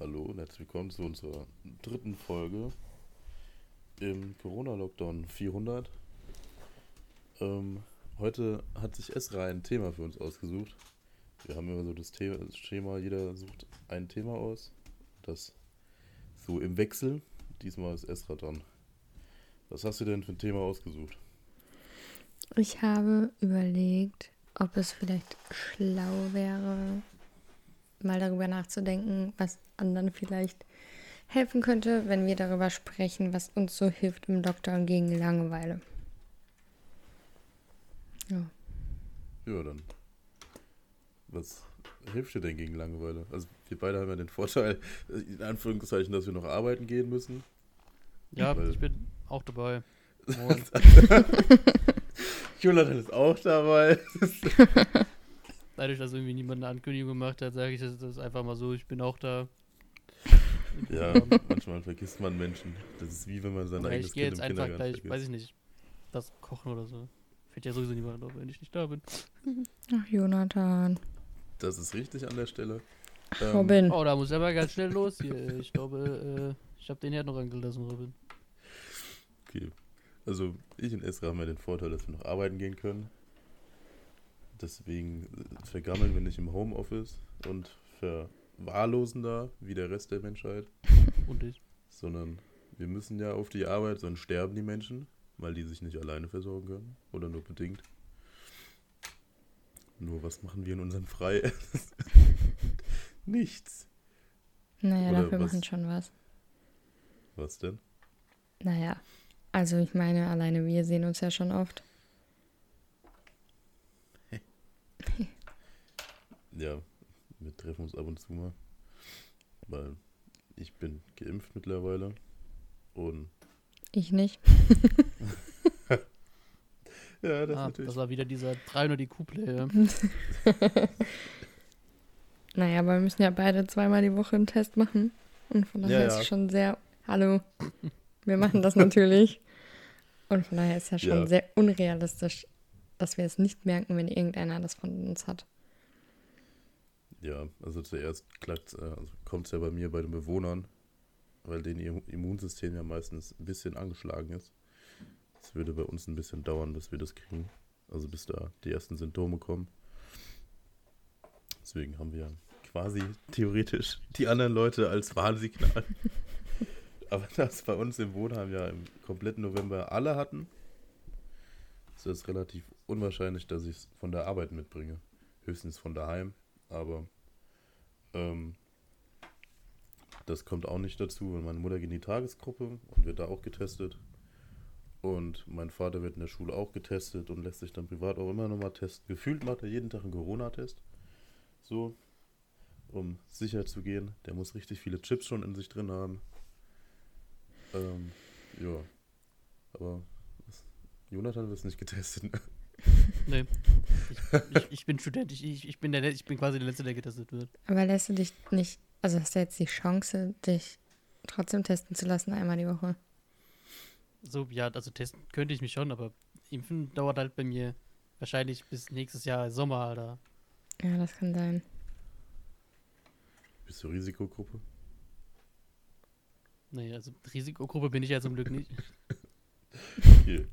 Hallo und herzlich willkommen zu unserer dritten Folge im Corona-Lockdown 400. Ähm, heute hat sich Esra ein Thema für uns ausgesucht. Wir haben immer so das, Schema, jeder sucht ein Thema aus. Das so im Wechsel. Diesmal ist Esra dran. Was hast du denn für ein Thema ausgesucht? Ich habe überlegt, ob es vielleicht schlau wäre, mal darüber nachzudenken, was anderen vielleicht helfen könnte, wenn wir darüber sprechen, was uns so hilft im Lockdown gegen Langeweile. Ja. Ja, dann. Was hilft dir denn gegen Langeweile? Also, wir beide haben ja den Vorteil, in Anführungszeichen, dass wir noch arbeiten gehen müssen. Ja, Weil- ich bin auch dabei. Jonathan ist auch dabei. Dadurch, dass irgendwie niemand eine Ankündigung gemacht hat, sage ich das, das einfach mal so, ich bin auch da. Ja, manchmal vergisst man Menschen. Das ist wie wenn man sein eigenes ich gehe Kind jetzt im einfach Kindergarten gleich, vergisst. weiß ich nicht, das kochen oder so. Fällt ja sowieso niemand auf, wenn ich nicht da bin. Ach, Jonathan. Das ist richtig an der Stelle. Ähm, Robin. Oh, da muss ich aber ganz schnell los hier. Ich glaube, äh, ich habe den Herd noch angelassen, Robin. Okay. Also, ich und Esra haben ja den Vorteil, dass wir noch arbeiten gehen können. Deswegen äh, vergammeln wir nicht im Homeoffice und verwahrlosen da, wie der Rest der Menschheit. Und ich. sondern wir müssen ja auf die Arbeit, sonst sterben die Menschen, weil die sich nicht alleine versorgen können oder nur bedingt. Nur was machen wir in unserem Frei? Nichts. Naja, Oder dafür was? machen schon was. Was denn? Naja. Also ich meine, alleine wir sehen uns ja schon oft. Ja, wir treffen uns ab und zu mal, weil ich bin geimpft mittlerweile und Ich nicht. ja, das Ah, natürlich. das war wieder dieser 300 IQ-Player. Naja, aber wir müssen ja beide zweimal die Woche einen Test machen. Und von daher Ja, ist ja. es schon sehr. Hallo. Wir machen das natürlich. Und von daher ist ja schon Ja. sehr unrealistisch, dass wir es nicht merken, wenn irgendeiner das von uns hat. Ja, also zuerst klappt, äh, also kommt es ja bei mir bei den Bewohnern, weil denen ihr Immunsystem ja meistens ein bisschen angeschlagen ist. Es würde bei uns ein bisschen dauern, bis wir das kriegen. Also bis da die ersten Symptome kommen. Deswegen haben wir quasi theoretisch die anderen Leute als Warnsignal. Aber das bei uns im Wohnheim ja im kompletten November alle hatten, ist es relativ unwahrscheinlich, dass ich es von der Arbeit mitbringe. Höchstens von daheim. Aber ähm, das kommt auch nicht dazu, weil meine Mutter geht in die Tagesgruppe und wird da auch getestet. Und mein Vater wird in der Schule auch getestet und lässt sich dann privat auch immer nochmal testen. Gefühlt macht er jeden Tag einen Corona-Test. So, um sicher zu gehen. Der muss richtig viele Chips schon in sich drin haben. Ähm, ja. Aber Jonathan wird nicht getestet. Ne? Nee. Ich, ich, ich bin Student, ich, ich, ich, bin der, ich bin quasi der Letzte, der getestet wird. Aber lässt du dich nicht. Also hast du jetzt die Chance, dich trotzdem testen zu lassen, einmal die Woche? So, ja, also testen könnte ich mich schon, aber impfen dauert halt bei mir wahrscheinlich bis nächstes Jahr Sommer, Alter. Ja, das kann sein. Bist du Risikogruppe? Nee, also Risikogruppe bin ich ja zum Glück nicht. Okay.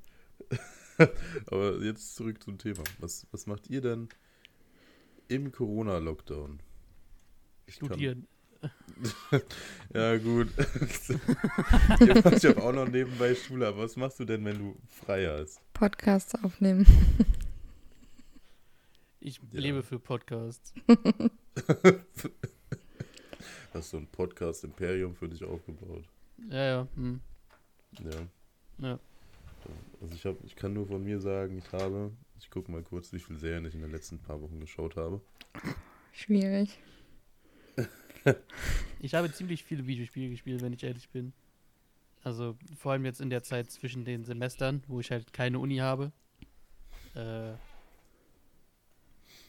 Aber jetzt zurück zum Thema. Was, was macht ihr denn im Corona-Lockdown? Kann- Studieren. Ja, gut. ich habe auch noch nebenbei Schule, aber was machst du denn, wenn du frei hast? Podcasts aufnehmen. Ich Ja. lebe für Podcasts. Hast du ein Podcast-Imperium für dich aufgebaut? Ja, ja. Hm. Ja. Ja. Also ich, hab, ich kann nur von mir sagen, ich habe, ich gucke mal kurz, wie viele Serien ich in den letzten paar Wochen geschaut habe. Schwierig. Ich habe ziemlich viele Videospiele gespielt, wenn ich ehrlich bin. Also vor allem jetzt in der Zeit zwischen den Semestern, wo ich halt keine Uni habe. Äh,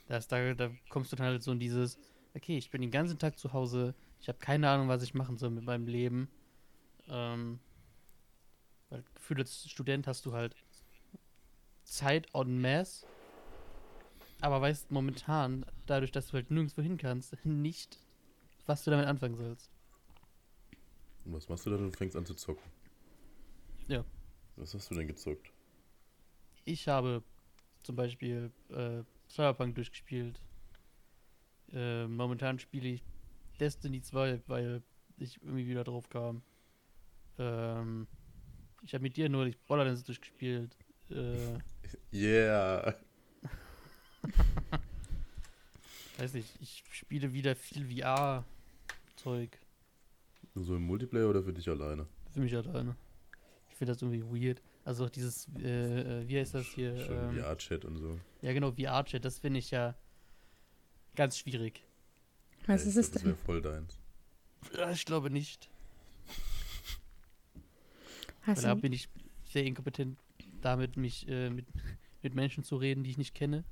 das, da, da kommst du dann halt so in dieses, okay, ich bin den ganzen Tag zu Hause, ich habe keine Ahnung, was ich machen soll mit meinem Leben. Ähm, weil Gefühl als Student hast du halt Zeit en masse, aber weißt momentan, dadurch, dass du halt nirgendwo hin kannst, nicht, was du damit anfangen sollst. Und was machst du da? Du fängst an zu zocken. Ja. Was hast du denn gezockt? Ich habe zum Beispiel äh, Cyberpunk durchgespielt. Äh, momentan spiele ich Destiny 2, weil ich irgendwie wieder drauf kam. Ähm, ich habe mit dir nur die Borderlands durchgespielt. Äh, Yeah. weiß nicht, ich spiele wieder viel VR-Zeug Nur so im Multiplayer oder für dich alleine? für mich alleine. Ich finde das irgendwie weird. Also auch dieses, äh, äh, wie heißt das hier? Ähm, VR-Chat und so. ja genau, VR-Chat, das finde ich ja ganz schwierig. Was Ja, ist es Das denn? wäre voll deins. Ich glaube nicht. Hast da bin ich sehr inkompetent damit, mich äh, mit, mit Menschen zu reden, die ich nicht kenne.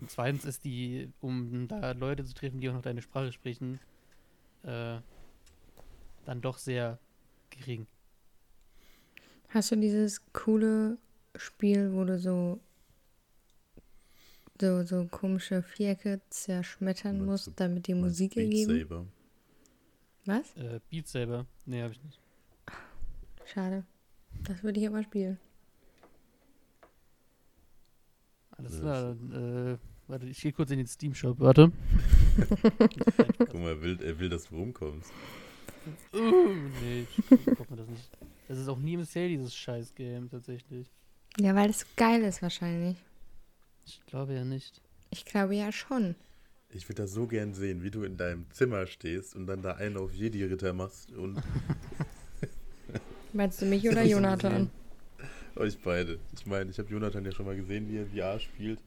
Und zweitens ist die, um da Leute zu treffen, die auch noch deine Sprache sprechen, äh, dann doch sehr gering. hast du dieses coole Spiel, wo du so so, so komische Vierecke zerschmettern musst, damit die Musik Beat ergeben? Saber. Was? Äh, Beat Saber, nee, habe ich nicht. Schade. Das würde ich aber spielen. Alles Ja, klar, dann, äh, warte, ich gehe kurz in den Steam-Shop, warte. Guck mal, er will, er will, dass du rumkommst. uh, nee, ich mir das nicht. Das ist auch nie im Sale, dieses Scheiß-Game, tatsächlich. Ja, weil das geil ist wahrscheinlich. Ich glaube ja nicht. Ich glaube ja schon. Ich würde das so gern sehen, wie du in deinem Zimmer stehst und dann da einen auf Jedi-Ritter machst und Meinst du mich oder Jonathan? euch beide. Ich meine, ich habe Jonathan ja schon mal gesehen, wie er VR spielt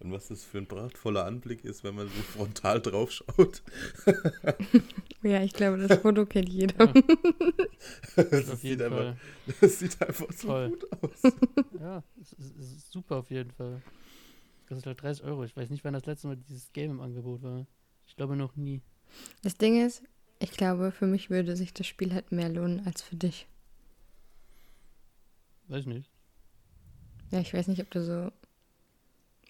und was das für ein prachtvoller Anblick ist, wenn man so frontal drauf schaut. Ja, ich glaube, das Foto kennt jeder. Das, Auf sieht einfach, das sieht einfach so Toll. gut aus. Ja, super auf jeden Fall. Das kostet halt 30 Euro. Ich weiß nicht, wann das letzte Mal dieses Game im Angebot war. Ich glaube noch nie. Das Ding ist, ich glaube, für mich würde sich das Spiel halt mehr lohnen als für dich. Weiß ich nicht. Ja, ich weiß nicht, ob du so.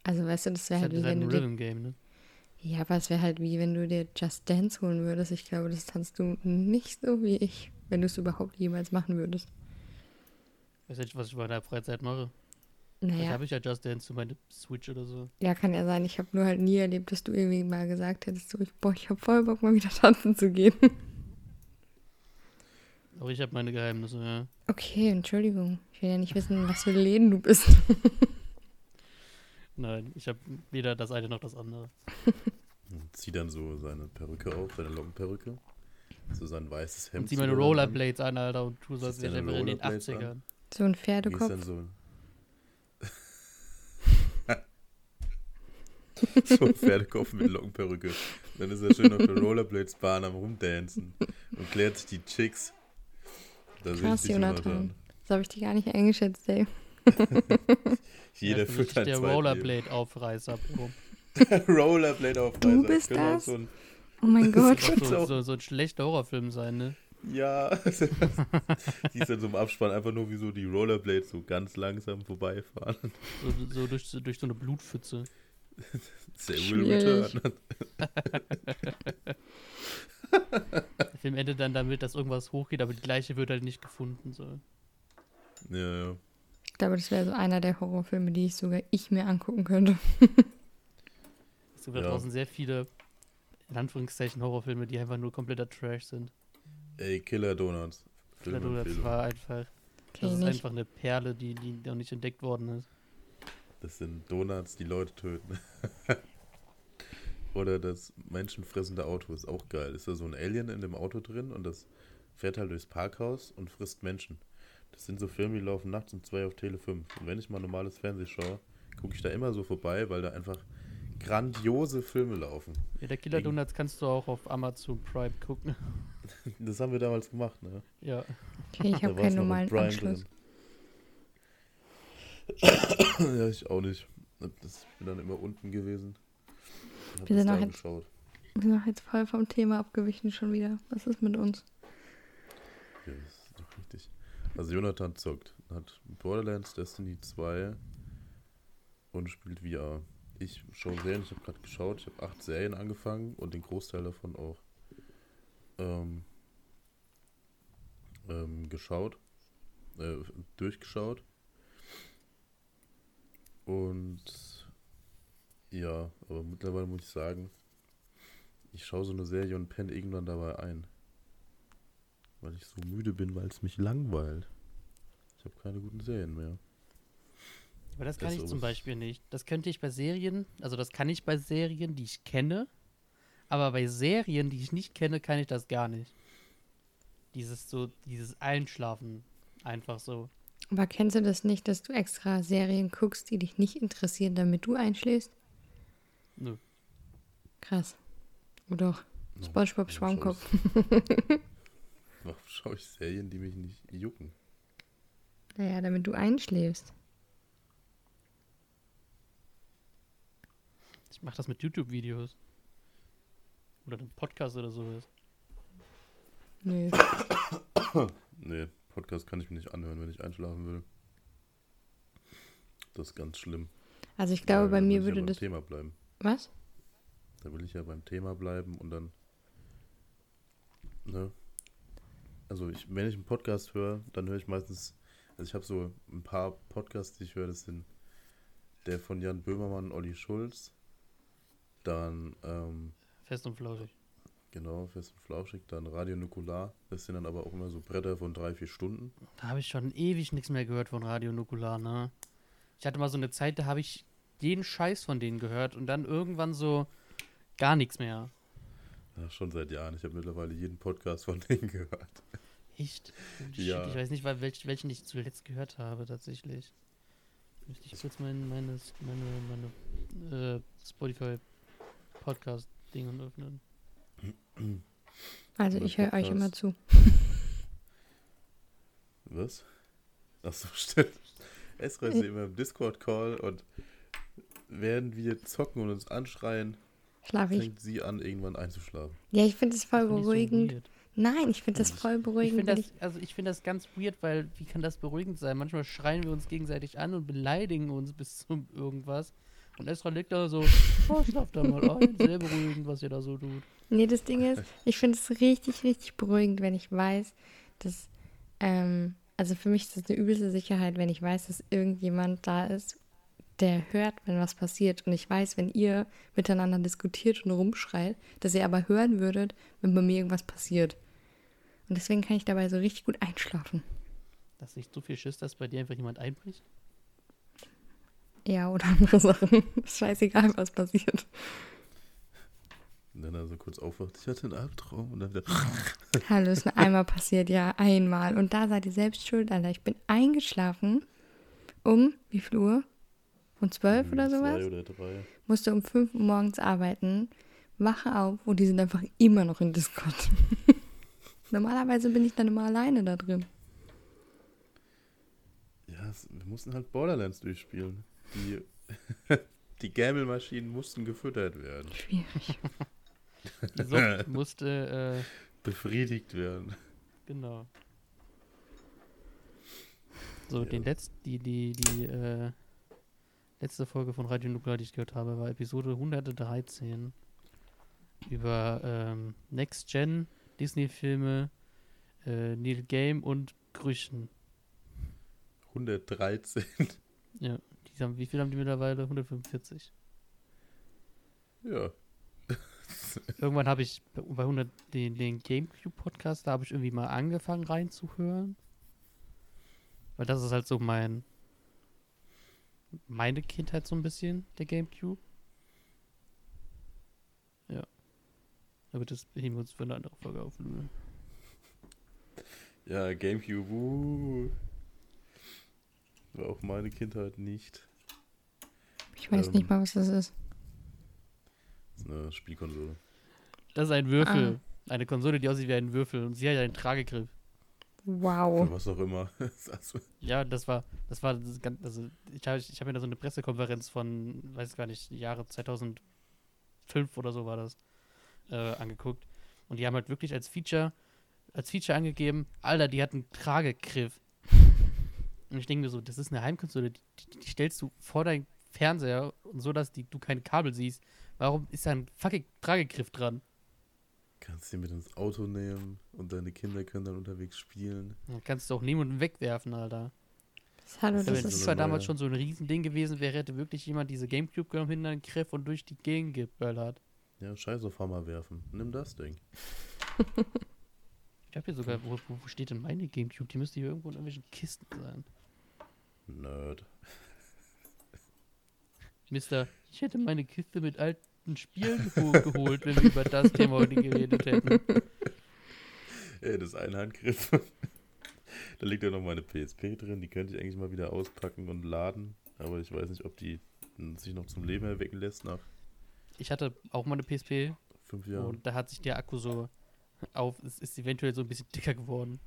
Also, weißt du, das wäre halt halt, wie halt wenn ein du dir. Rhythm-Game, ne? Ja, aber es wäre halt wie wenn du dir Just Dance holen würdest. Ich glaube, das tanzt du nicht so wie ich, wenn du es überhaupt jemals machen würdest. Weiß nicht, was ich bei der Freizeit mache. Vielleicht Naja, habe ich ja Just Dance zu meine Switch oder so. ja, kann ja sein. Ich habe nur halt nie erlebt, dass du irgendwie mal gesagt hättest, so, ich, boah, ich habe voll Bock, mal wieder tanzen zu gehen. Aber ich habe meine Geheimnisse, ja. Okay, Entschuldigung. Ich will ja nicht wissen, was für Läden du bist. Nein, ich habe weder das eine noch das andere. Und zieht dann so seine Perücke auf, seine Lockenperücke. So sein weißes Hemd. Und zieh meine er. Rollerblades an, Alter, und tu so, als wäre in den Rollerblades an? 80ern. So ein Pferdekopf. dann so so ein Pferdekopf mit Lockenperücke. Dann ist er schön auf der Rollerblades-Bahn am Rumdancen und klärt sich die Chicks. Da Krass, Jonathan. Das habe ich dir gar nicht eingeschätzt, ey. Jeder ja, für führt ein der. Rollerblade-Aufreißer. Bro. Rollerblade auf Du bist Könnte auch das? So ein, Oh mein Das Gott. wird so, so, so ein schlechter Horrorfilm sein, ne? ja. die ist dann so im Abspann einfach nur wie so die Rollerblades so ganz langsam vorbeifahren. So, so, durch, so durch so eine Blutpfütze. They will return. Der Film endet dann damit, dass irgendwas hochgeht, aber die Leiche wird halt nicht gefunden. So. Ja, ja. Ich glaube, das wäre so einer der Horrorfilme, die ich sogar ich mir angucken könnte. Es gibt da Ja. draußen sehr viele, in Anführungszeichen, Horrorfilme, die einfach nur kompletter Trash sind. Ey, Killer Donuts. Killer Donuts war einfach, das ist einfach eine Perle, die, die noch nicht entdeckt worden ist. Das sind Donuts, die Leute töten. Oder das menschenfressende Auto ist auch geil. Ist da so ein Alien in dem Auto drin und das fährt halt durchs Parkhaus und frisst Menschen. Das sind so Filme, die laufen nachts um zwei auf Tele 5. Und wenn ich mal normales Fernsehen schaue, gucke ich da immer so vorbei, weil da einfach grandiose Filme laufen. Ja, der Killer Donuts kannst du auch auf Amazon Prime gucken. Das haben wir damals gemacht, ne? ja. Okay, ich habe keinen normalen Anschluss. ja, ich auch nicht. Das, ich bin dann immer unten gewesen. Wir sind auch jetzt-. Wir sind auch jetzt voll vom Thema abgewichen schon wieder. Was ist mit uns? Ja, das ist doch richtig. Also Jonathan zockt, hat Borderlands Destiny 2 und spielt VR. Ich schaue Serien, ich habe gerade geschaut, ich habe acht Serien angefangen und den Großteil davon auch ähm, ähm, geschaut, äh, durchgeschaut. Und ja, aber mittlerweile muss ich sagen, ich schaue so eine Serie und penne irgendwann dabei ein. Weil ich so müde bin, weil es mich langweilt. Ich habe keine guten Serien mehr. Aber das kann Das ich zum Beispiel nicht. Das könnte ich bei Serien, also das kann ich bei Serien, die ich kenne. Aber bei Serien, die ich nicht kenne, kann ich das gar nicht. Dieses so, dieses Einschlafen. Einfach so. Aber kennst du das nicht, dass du extra Serien guckst, die dich nicht interessieren, damit du einschläfst? Nö. Krass. Oder doch. No, SpongeBob Schwammkopf. Schaue ich, warum schaue ich Serien, die mich nicht jucken? Naja, damit du einschläfst. Ich mache das mit YouTube-Videos. Oder einem Podcast oder sowas. Nö. Nee, Podcast kann ich mir nicht anhören, wenn ich einschlafen will. Das ist ganz schlimm. Also ich glaube, Weil bei mir ja würde das. Thema bleiben. Was? Da will ich ja beim Thema bleiben und dann. Ne? Also ich, wenn ich einen Podcast höre, dann höre ich meistens. Also ich habe so ein paar Podcasts, die ich höre, das sind der von Jan Böhmermann und Olli Schulz. Dann, ähm, Fest und flauschig. genau, Fest und Flauschig, dann Radio Nukular. Das sind dann aber auch immer so Bretter von drei, vier Stunden. Da habe ich schon ewig nichts mehr gehört von Radio Nukular, ne? Ich hatte mal so eine Zeit, da habe ich jeden Scheiß von denen gehört und dann irgendwann so gar nichts mehr. Ja, schon seit Jahren. Ich habe mittlerweile jeden Podcast von denen gehört. Echt? Ja. Shit, ich weiß nicht, weil welch, welchen ich zuletzt gehört habe, tatsächlich. Müsste ich kurz mein, meine, meine, meine äh, Spotify Podcast-Dingen öffnen. Also ich höre euch immer zu. Was? Achso, stimmt. Esra ist immer im Discord-Call und während wir zocken und uns anschreien, Schlaf ich. fängt sie an, irgendwann einzuschlafen. Ja, ich finde es voll ich so beruhigend. Nein, ich finde das Ich- voll Ich beruhigend. wenn das, also ich finde das ganz weird, weil wie kann das beruhigend sein? Manchmal schreien wir uns gegenseitig an und beleidigen uns bis zum irgendwas. Und Esra liegt da so, oh, schlaf da mal ein. Sehr beruhigend, was ihr da so tut. Nee, das Ding ist, ich finde es richtig, richtig beruhigend, wenn ich weiß, dass, ähm, also für mich ist das eine übelste Sicherheit, wenn ich weiß, dass irgendjemand da ist, der hört, wenn was passiert. Und ich weiß, wenn ihr miteinander diskutiert und rumschreit, dass ihr aber hören würdet, wenn bei mir irgendwas passiert. Und deswegen kann ich dabei so richtig gut einschlafen. Dass nicht so viel Schiss, dass bei dir einfach jemand einbricht. Ja, oder andere Sachen. Ist scheißegal, was passiert. Und dann also kurz aufwacht, ich hatte einen Albtraum und dann wieder, Hallo, ist nur einmal passiert, ja, einmal. Und da seid ihr selbst schuld, Alter. Ich bin eingeschlafen um, wie viel Uhr? Um zwölf oder zwei sowas? oder drei. Musste um fünf Uhr morgens arbeiten, wache auf und die sind einfach immer noch in Discord. Normalerweise bin ich dann immer alleine da drin. Ja, wir mussten halt Borderlands durchspielen. Die, die Gamble-Maschinen mussten gefüttert werden, Schwierig. Die Sucht musste, äh, befriedigt werden. genau. So, Ja. den letzt, die, die, die, äh, letzte Folge von Radio Nuklear, die ich gehört habe, war Episode 113 über ähm, Next Gen, Disney-Filme, äh, Neil Game und Grüchen. 113. Ja, die haben, wie viel haben die mittlerweile? 145. Ja. Irgendwann habe ich bei bei 100 den, den Gamecube-Podcast, da habe ich irgendwie mal angefangen reinzuhören. Weil das ist halt so mein meine Kindheit so ein bisschen, der Gamecube. Ja. Aber das heben wir uns für eine andere Folge auf. Lul. Ja, Gamecube. Uh. War auch meine Kindheit nicht. Ich weiß Ähm. nicht mal, was das ist. Das ist eine Spielkonsole. Das ist ein Würfel. Eine Konsole, die aussieht wie ein Würfel. Und sie hat einen Tragegriff. Wow. was auch immer. Also, Ja, das war, das war das ganz, also ich habe ich hab mir da so eine Pressekonferenz von, weiß gar nicht, Jahre 2005 oder so war das, äh, angeguckt. Und die haben halt wirklich als Feature, als Feature angegeben, Alter, die hat einen Tragegriff. Und ich denke mir so, das ist eine Heimkonsole, die, die, die stellst du vor deinen Fernseher und so, dass die, du keine Kabel siehst. Warum ist da ein fucking Tragegriff dran? Kannst sie mit ins Auto nehmen und deine Kinder können dann unterwegs spielen. Dann kannst du auch nehmen und wegwerfen, Alter. Das, hallo, Also das das ist, zwar eine damals neue- schon so ein Riesending gewesen wäre, hätte wirklich jemand diese Gamecube genommen, hinter den Griff und durch die Gegend geböllert. Ja, scheiß auf Hammer werfen. Nimm das Ding. Ich habe hier sogar, wo, wo wo steht denn meine Gamecube? Die müsste hier irgendwo in irgendwelchen Kisten sein. Nerd. Mister, ich hätte meine Kiste mit alten Spielen geho geholt, wenn wir über das Thema heute geredet hätten. Ey, das ist ein Handgriff. da liegt ja noch meine PSP drin. Die könnte ich eigentlich mal wieder auspacken und laden. Aber ich weiß nicht, ob die sich noch zum Leben erwecken lässt nach Ich hatte auch mal eine PSP fünf Jahren. und da hat sich der Akku so auf, es ist eventuell so ein bisschen dicker geworden.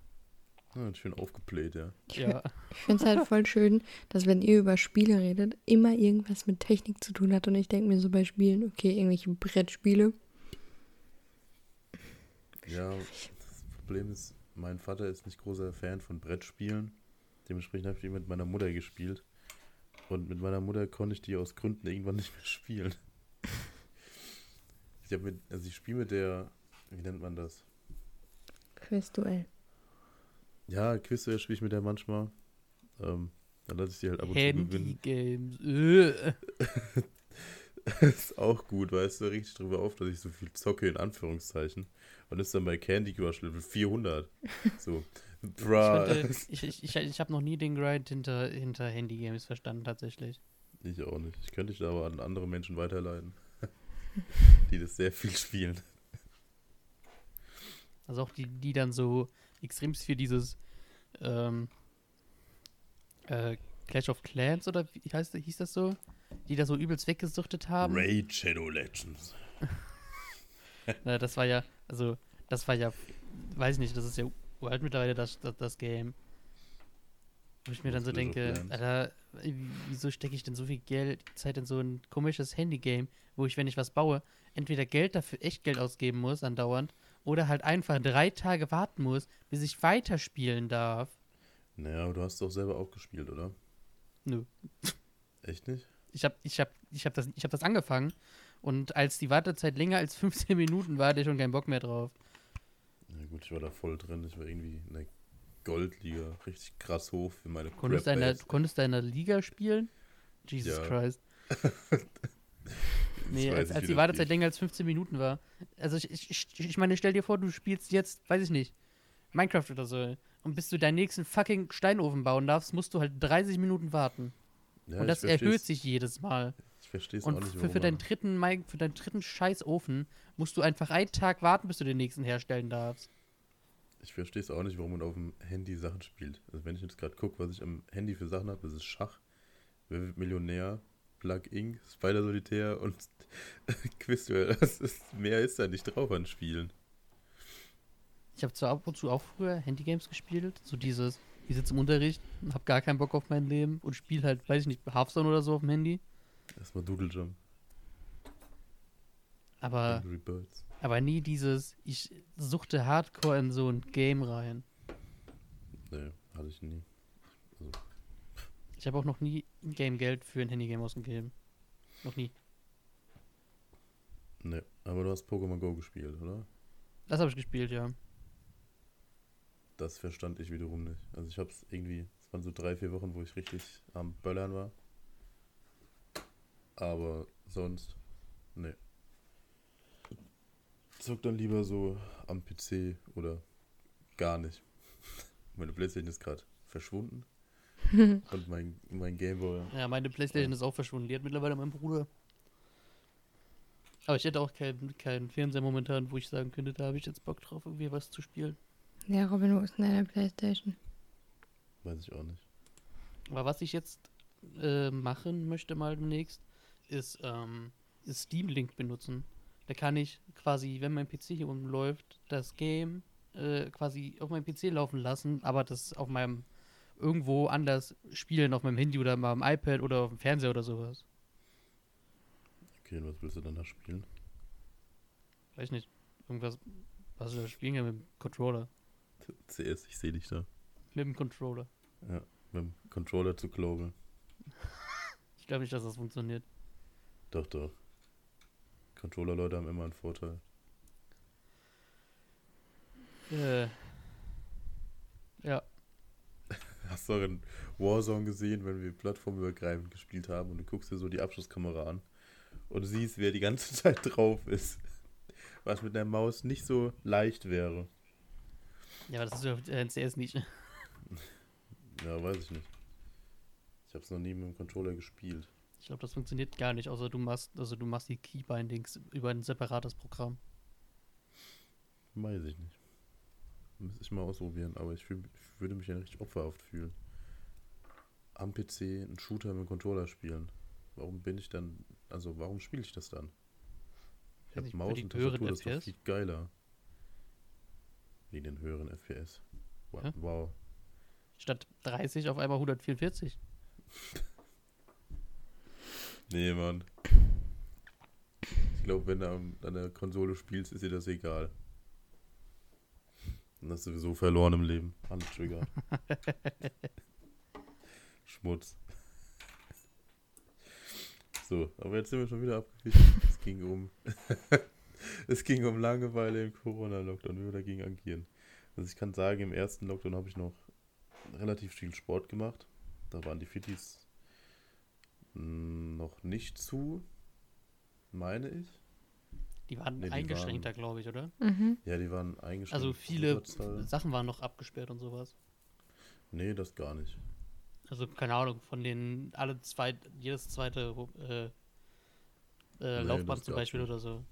Ja, schön aufgebläht, ja. Ja, ich finde es halt voll schön, dass wenn ihr über Spiele redet, immer irgendwas mit Technik zu tun hat. Und ich denke mir so bei Spielen, okay, irgendwelche Brettspiele. Ja, das Problem ist, mein Vater ist nicht großer Fan von Brettspielen. Dementsprechend habe ich die mit meiner Mutter gespielt. Und mit meiner Mutter konnte ich die aus Gründen irgendwann nicht mehr spielen. Ich habe mit, also ich spiele mit der, wie nennt man das? Quizduell. Ja, Quizduell spiele ich mit der manchmal. Ähm, dann lasse ich sie halt ab und zu gewinnen. Handy-Games. Äh. ist auch gut, weißt du, richtig drüber auf, dass ich so viel zocke, in Anführungszeichen. Und ist dann bei Candy Crush Level 400. So, Ich, bruh. ich, ich, ich, ich habe noch nie den Grind hinter, hinter Handy-Games verstanden, tatsächlich. Ich auch nicht. Ich könnte dich da aber an andere Menschen weiterleiten, die das sehr viel spielen. Also auch die, die dann so extrem für dieses ähm, äh, Clash of Clans oder wie heißt, hieß das so? Die da so übelst weggesuchtet haben. Raid Shadow Legends. Na, das war ja, also, das war ja, weiß nicht, das ist ja uralt mittlerweile das, das, das Game. Wo ich mir dann so denke? Alter, wie- wieso stecke ich denn so viel Geld, Zeit in so ein komisches Handy-Game, wo ich, wenn ich was baue, entweder Geld dafür, echt Geld ausgeben muss, andauernd, oder halt einfach drei Tage warten muss, bis ich weiterspielen darf. Naja, aber du hast doch selber auch gespielt, oder? Nö. Echt nicht? Ich habe ich hab, ich hab das, ich hab das angefangen und als die Wartezeit länger als 15 Minuten war, hatte ich schon keinen Bock mehr drauf. Na gut, ich war da voll drin. Ich war irgendwie in der Goldliga richtig krass hoch für meine Konntest du in der, Crap-Base. du konntest da in der Liga spielen? Jesus Ja. Christ. Nee, als, als die Wartezeit länger als 15 Minuten war. Also ich, ich, ich, meine, stell dir vor, du spielst jetzt, weiß ich nicht, Minecraft oder so. Und bis du deinen nächsten fucking Steinofen bauen darfst, musst du halt 30 Minuten warten. Ja, und das erhöht sich jedes Mal. Ich verstehe es auch Und nicht, für, für, deinen dritten, für deinen dritten Scheißofen musst du einfach einen Tag warten, bis du den nächsten herstellen darfst. Ich verstehe es auch nicht, warum man auf dem Handy Sachen spielt. Also wenn ich jetzt gerade gucke, was ich am Handy für Sachen habe, das ist Schach, Wer wird Millionär, Plug Inc., Spider Solitär und Quizduell. Das ist, mehr ist da nicht drauf an Spielen. Ich habe zwar ab und zu auch früher Handygames gespielt, so dieses, ich sitze im Unterricht, hab gar keinen Bock auf mein Leben und spiele halt, weiß ich nicht, Hearthstone oder so auf dem Handy. Erstmal Doodle Jump, Aber, aber nie dieses, ich suchte Hardcore in so ein Game rein. Nee, hatte ich nie. Ich habe auch noch nie Game-Geld für ein Handygame ausgegeben. Noch nie. Nee, aber du hast Pokémon Go gespielt, oder? Das habe ich gespielt, ja. Das verstand ich wiederum nicht. Also ich hab's irgendwie, es waren so drei, vier Wochen, wo ich richtig am Böllern war. Aber sonst, nee. Zock dann lieber so am PC oder gar nicht. Meine Playstation ist gerade verschwunden. Und mein, mein Gameboy. Ja, meine Playstation ist auch verschwunden. Die hat mittlerweile mein Bruder. Aber ich hätte auch keinen kein Fernseher momentan, wo ich sagen könnte, da habe ich jetzt Bock drauf, irgendwie was zu spielen. Ja, Robin, wo ist denn deine Playstation? Weiß ich auch nicht. Aber was ich jetzt äh, machen möchte mal demnächst, ist, ähm, ist Steam Link benutzen. Da kann ich quasi, wenn mein PC hier unten läuft, das Game äh, quasi auf meinem PC laufen lassen, aber das auf meinem irgendwo anders spielen, auf meinem Handy oder mal am iPad oder auf dem Fernseher oder sowas. Okay, und was willst du dann da spielen? Weiß nicht. Irgendwas, was da spielen kann mit dem Controller. CS, ich sehe dich da. Mit dem Controller. Ja, mit dem Controller zu Global. Ich glaube nicht, dass das funktioniert. Doch, doch. Controller-Leute haben immer einen Vorteil. Äh, ja. Hast du auch in Warzone gesehen, wenn wir plattformübergreifend gespielt haben und du guckst dir so die Abschlusskamera an und siehst, wer die ganze Zeit drauf ist. Was mit der Maus nicht so leicht wäre. Ja, aber das ist ja der NCS nicht. Ja, weiß ich nicht. Ich habe es noch nie mit dem Controller gespielt. Ich glaube, das funktioniert gar nicht, außer du machst, also du machst die Keybindings über ein separates Programm. Weiß ich nicht. Müsste ich mal ausprobieren, aber ich, fühl, ich würde mich ja richtig opferhaft fühlen. Am PC einen Shooter mit dem Controller spielen. Warum bin ich dann, also warum spiele ich das dann? Ich habe Maus und Tastatur, das ist doch FPS? viel geiler. Wie den höheren FPS. Wow. Hä? wow. Statt 30 auf einmal 144. Nee, Mann. Ich glaube, wenn du an an der Konsole spielst, ist dir das egal. Hast du sowieso verloren im Leben. Alle Trigger. Schmutz. So, aber jetzt sind wir schon wieder abgewichen. Es ging um. es ging um Langeweile im Corona-Lockdown, wie wir dagegen agieren. Also ich kann sagen, im ersten Lockdown habe ich noch relativ viel Sport gemacht. Da waren die Fittis mh, noch nicht zu, meine ich. Die waren Nee, die eingeschränkter, glaube ich, oder? Mhm. Ja, die waren eingeschränkt. Also viele. Sachen waren noch abgesperrt und sowas. Nee, das gar nicht. Also, keine Ahnung, von den alle zwei, jedes zweite äh, äh, Nee, Laufband zum Beispiel nicht. oder so.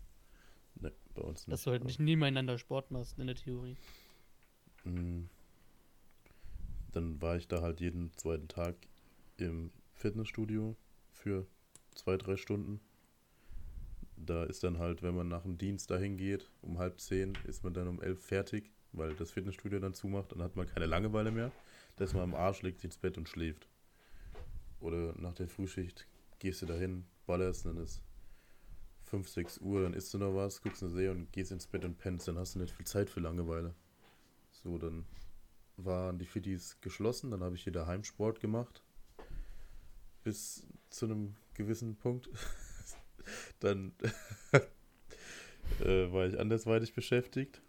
Nee, bei uns nicht. Dass du halt nicht nebeneinander Sport machst in der Theorie. Mm. Dann war ich da halt jeden zweiten Tag im Fitnessstudio für zwei, drei Stunden. Da ist dann halt, wenn man nach dem Dienst dahin geht, um halb zehn, ist man dann um elf fertig, weil das Fitnessstudio dann zumacht. Dann hat man keine Langeweile mehr. Da ist man am Arsch, legt sich ins Bett und schläft. Oder nach der Frühschicht gehst du dahin, ballerst, dann ist 5, 6 Uhr, dann isst du noch was, guckst eine Serie und gehst ins Bett und pennst. Dann hast du nicht viel Zeit für Langeweile. So, dann waren die Fittis geschlossen, dann habe ich hier daheim Sport gemacht. Bis zu einem gewissen Punkt. dann äh, war ich andersweitig beschäftigt.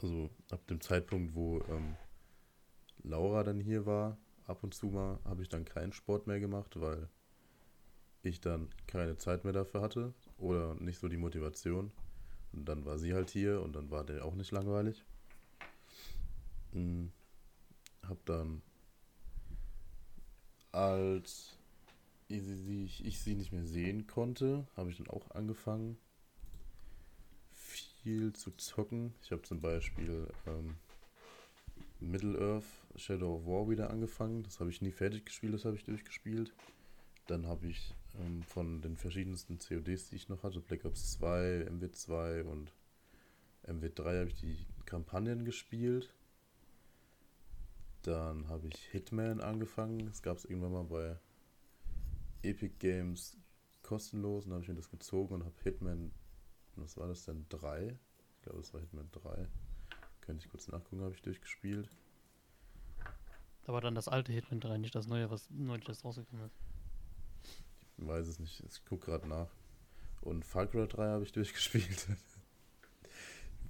Also ab dem Zeitpunkt, wo ähm, Laura dann hier war, ab und zu mal, habe ich dann keinen Sport mehr gemacht, weil ich dann keine Zeit mehr dafür hatte oder nicht so die Motivation. Und dann war sie halt hier und dann war der auch nicht langweilig. Hm, hab dann, als ich sie, ich sie nicht mehr sehen konnte, habe ich dann auch angefangen, viel zu zocken. Ich habe zum Beispiel ähm, Middle-earth Shadow of War wieder angefangen. Das habe ich nie fertig gespielt, das habe ich durchgespielt. Dann habe ich ähm, von den verschiedensten CODs, die ich noch hatte, Black Ops 2, MW2 und MW3 habe ich die Kampagnen gespielt. Dann habe ich Hitman angefangen. Das gab es irgendwann mal bei Epic Games kostenlos. Und habe ich mir das gezogen und habe Hitman, was war das denn? 3? Ich glaube, das war Hitman 3. Könnte ich kurz nachgucken, habe ich durchgespielt. Da war dann das alte Hitman 3, nicht das neue, was neulich erst rausgekommen ist. Ich weiß es nicht. Ich gucke gerade nach. Und Far Cry 3 habe ich durchgespielt.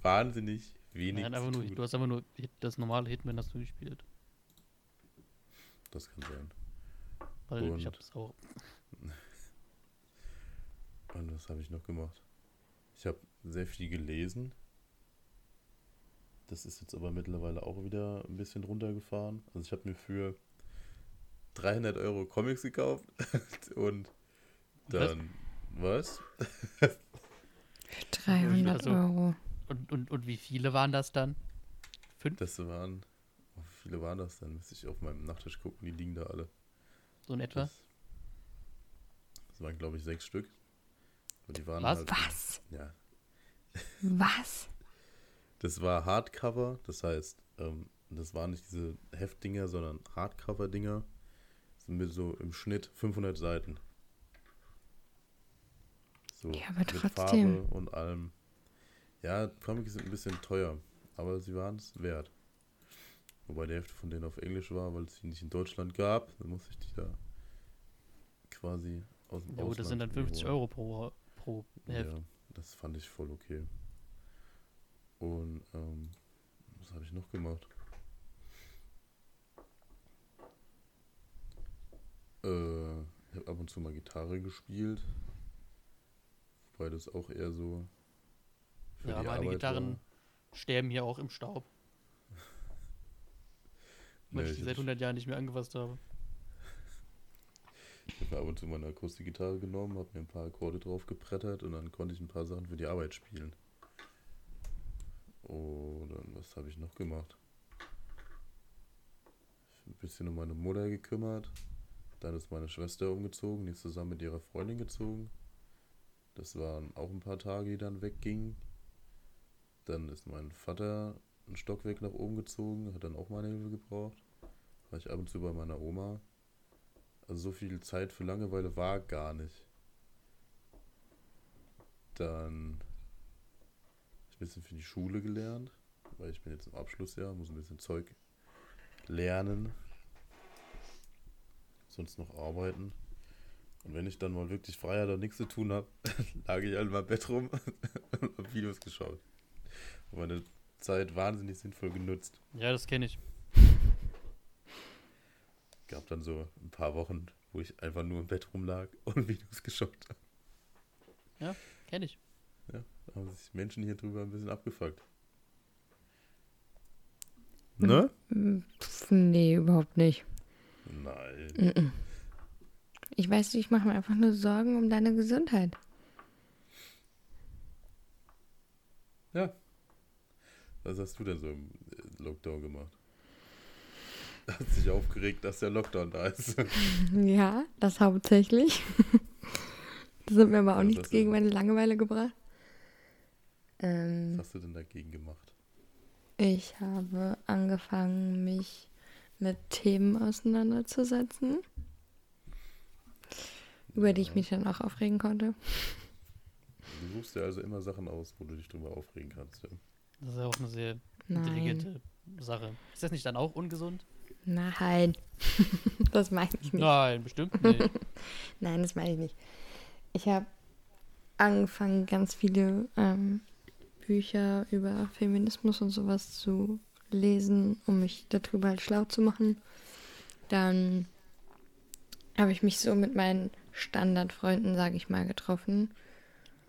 Wahnsinnig wenig. Nein, einfach nur, du hast einfach nur das normale Hitman hast du gespielt. Das kann sein. Weil Und- ich habe es auch. Und was habe ich noch gemacht? Ich habe sehr viel gelesen. Das ist jetzt aber mittlerweile auch wieder ein bisschen runtergefahren. Also ich habe mir für 300 Euro Comics gekauft und dann was? Für 300 Also- Euro. Und, und, und wie viele waren das dann? Fünf? Das waren, wie viele waren das denn? Müsste ich auf meinem Nachttisch gucken, die liegen da alle. So in etwa? Das, das waren glaube ich sechs Stück. Und die waren Was? halt, Was? ja, Was? Das war Hardcover, das heißt, ähm, das waren nicht diese Heftdinger, sondern Hardcover-Dinger. Sind mit so im Schnitt 500 Seiten. So Ja, aber mit trotzdem. Farbe und allem. Ja, Comics sind ein bisschen teuer, aber sie waren es wert. Wobei die Hälfte von denen auf Englisch war, weil es sie nicht in Deutschland gab. Dann musste ich die da quasi aus dem Ja gut, das sind dann Ausland 50 holen. Euro pro, pro Heft. Ja, das fand ich voll okay. Und ähm, was habe ich noch gemacht? Äh, ich habe ab und zu mal Gitarre gespielt. Wobei das auch eher so. für Ja, die meine Gitarren war. sterben hier auch im Staub, weil Nee, ich die seit hab- 100 Jahren nicht mehr angefasst habe. Ich habe ab und zu meine Akustikgitarre genommen, habe mir ein paar Akkorde drauf gebrettert und dann konnte ich ein paar Sachen für die Arbeit spielen. Oder was habe ich noch gemacht? Ein bisschen um meine Mutter gekümmert. Dann ist meine Schwester umgezogen, die ist zusammen mit ihrer Freundin gezogen. Das waren auch ein paar Tage, die dann weggingen. Dann ist mein Vater ein Stockwerk nach oben gezogen, hat dann auch meine Hilfe gebraucht. War ich ab und zu bei meiner Oma. Also so viel Zeit für Langeweile war gar nicht. Dann habe ich ein bisschen für die Schule gelernt, weil ich bin jetzt im Abschlussjahr, muss ein bisschen Zeug lernen. Sonst noch arbeiten. Und wenn ich dann mal wirklich frei hatte und nichts zu tun habe, lag ich halt in meinem Bett rum und habe Videos geschaut. Und meine Zeit wahnsinnig sinnvoll genutzt. Ja, das kenne ich. Gab dann so ein paar Wochen, wo ich einfach nur im Bett rumlag und Videos geschaut habe. Kenne ich. Da haben sich Menschen hier drüber ein bisschen abgefuckt. Ne? Mm, pf, Nee, überhaupt nicht. Nein. Ich weiß, ich mache mir einfach nur Sorgen um deine Gesundheit. Ja. Was hast du denn so im äh, Lockdown gemacht? Hast dich aufgeregt, dass der Lockdown da ist. Ja, das hauptsächlich. das hat mir aber auch Was nichts gegen meine Langeweile gebracht. Ähm, Was hast du denn dagegen gemacht? ich habe angefangen, mich mit Themen auseinanderzusetzen, über die ich Ja. mich dann auch aufregen konnte. Du suchst dir also immer Sachen aus, wo du dich drüber aufregen kannst. Ja? Das ist ja auch eine sehr intelligente Sache. Ist das nicht dann auch ungesund? nein, das meine ich nicht. Nein, bestimmt nicht. Nein, das meine ich nicht. Ich habe angefangen, ganz viele ähm, Bücher über Feminismus und sowas zu lesen, um mich darüber halt schlau zu machen. Dann habe ich mich so mit meinen Standardfreunden, sage ich mal, getroffen.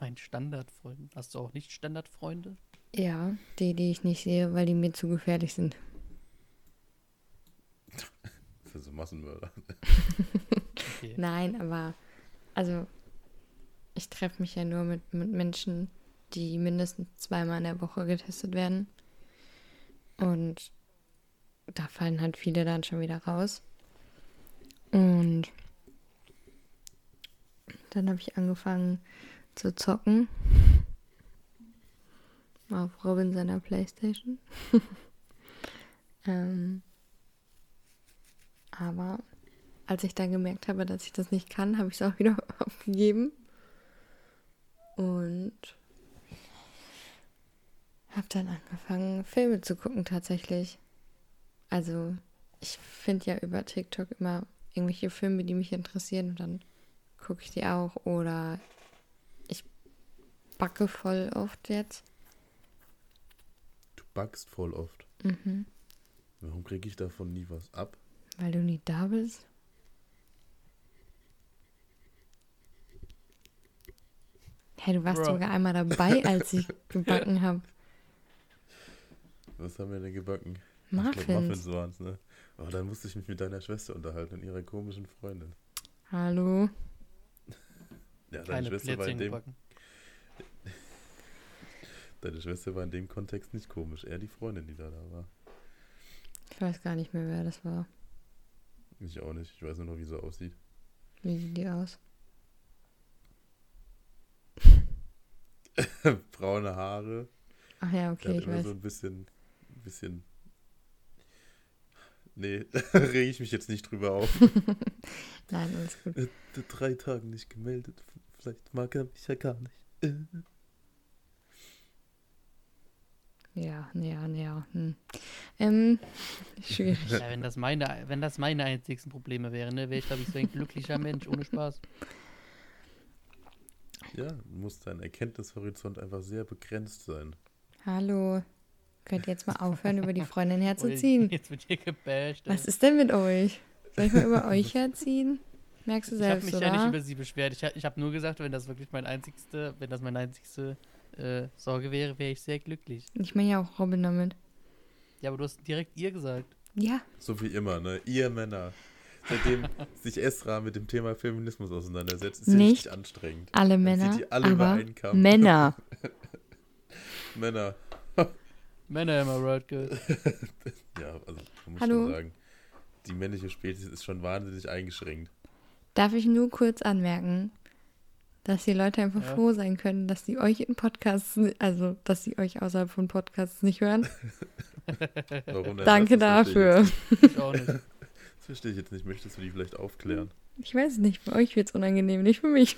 Mein Standardfreund. Hast du auch nicht Standardfreunde? Ja, die, die ich nicht sehe, weil die mir zu gefährlich sind. Für so Massenmörder. Okay. Nein, aber also ich treffe mich ja nur mit, mit Menschen, die mindestens zweimal in der Woche getestet werden. Und da fallen halt viele dann schon wieder raus. Und dann habe ich angefangen zu zocken. Auf Robin seiner Playstation. ähm, aber als ich dann gemerkt habe, dass ich das nicht kann, habe ich es auch wieder aufgegeben. Und habe dann angefangen, Filme zu gucken tatsächlich. Also ich finde ja über TikTok immer irgendwelche Filme, die mich interessieren und dann gucke ich die auch. Oder ich backe voll oft jetzt. Backst voll oft. Mhm. Warum kriege ich davon nie was ab? Weil du nie da bist. Hey, du warst Bruh. sogar einmal dabei, als ich gebacken habe. Was haben wir denn gebacken? Ich glaub, Muffins. Muffins waren es, ne? Aber dann musste ich mich mit deiner Schwester unterhalten und ihrer komischen Freundin. Hallo. Ja, deine Keine Schwester, war in Plätzchen dem, gebacken. Deine Schwester war in dem Kontext nicht komisch. Eher die Freundin, die da, da war. Ich weiß gar nicht mehr, wer das war. Ich auch nicht. Ich weiß nur noch, wie sie aussieht. Wie sieht die aus? Braune Haare. Ach ja, okay, ich immer weiß. so ein bisschen, bisschen. Nee, da rege ich mich jetzt nicht drüber auf. Nein, alles gut. Äh, Drei Tage nicht gemeldet. Vielleicht mag er mich ja gar nicht. Äh. Ja, ja, ja. Hm. Ähm, schwierig. Ja, wenn das meine, wenn das meine einzigsten Probleme wären, ne, wäre ich, glaube ich, so ein glücklicher Mensch, ohne Spaß. Ja, muss dein Erkenntnishorizont einfach sehr begrenzt sein. Hallo. Könnt ihr jetzt mal aufhören, über die Freundin herzuziehen? Jetzt wird hier gebasht. Was ist denn mit euch? Soll ich mal über euch herziehen? Merkst du Ich habe selbst, mich oder? ja nicht über sie beschwert. Ich, ich habe nur gesagt, wenn das wirklich mein einzigste, wenn das meine einzigste äh, Sorge wäre, wäre ich sehr glücklich. ich meine ja auch Robin damit. Ja, aber du hast direkt ihr gesagt. Ja, So wie immer, ne? Ihr Männer. Seitdem sich Esra mit dem Thema Feminismus auseinandersetzt, ist sie Nicht richtig anstrengend. alle Männer, alle über aber einen Kamm. Männer. Männer. Männer immer right good. Ja, also muss Hallo? schon sagen, die männliche Spezies ist schon wahnsinnig eingeschränkt. Darf ich nur kurz anmerken, dass die Leute einfach Ja. froh sein können, dass sie euch in Podcasts, also dass sie euch außerhalb von Podcasts nicht hören? Warum denn Danke das? Dafür. ich auch nicht. Das verstehe ich jetzt nicht. Möchtest du die vielleicht aufklären? Ich weiß es nicht, für euch wird es unangenehm, nicht für mich.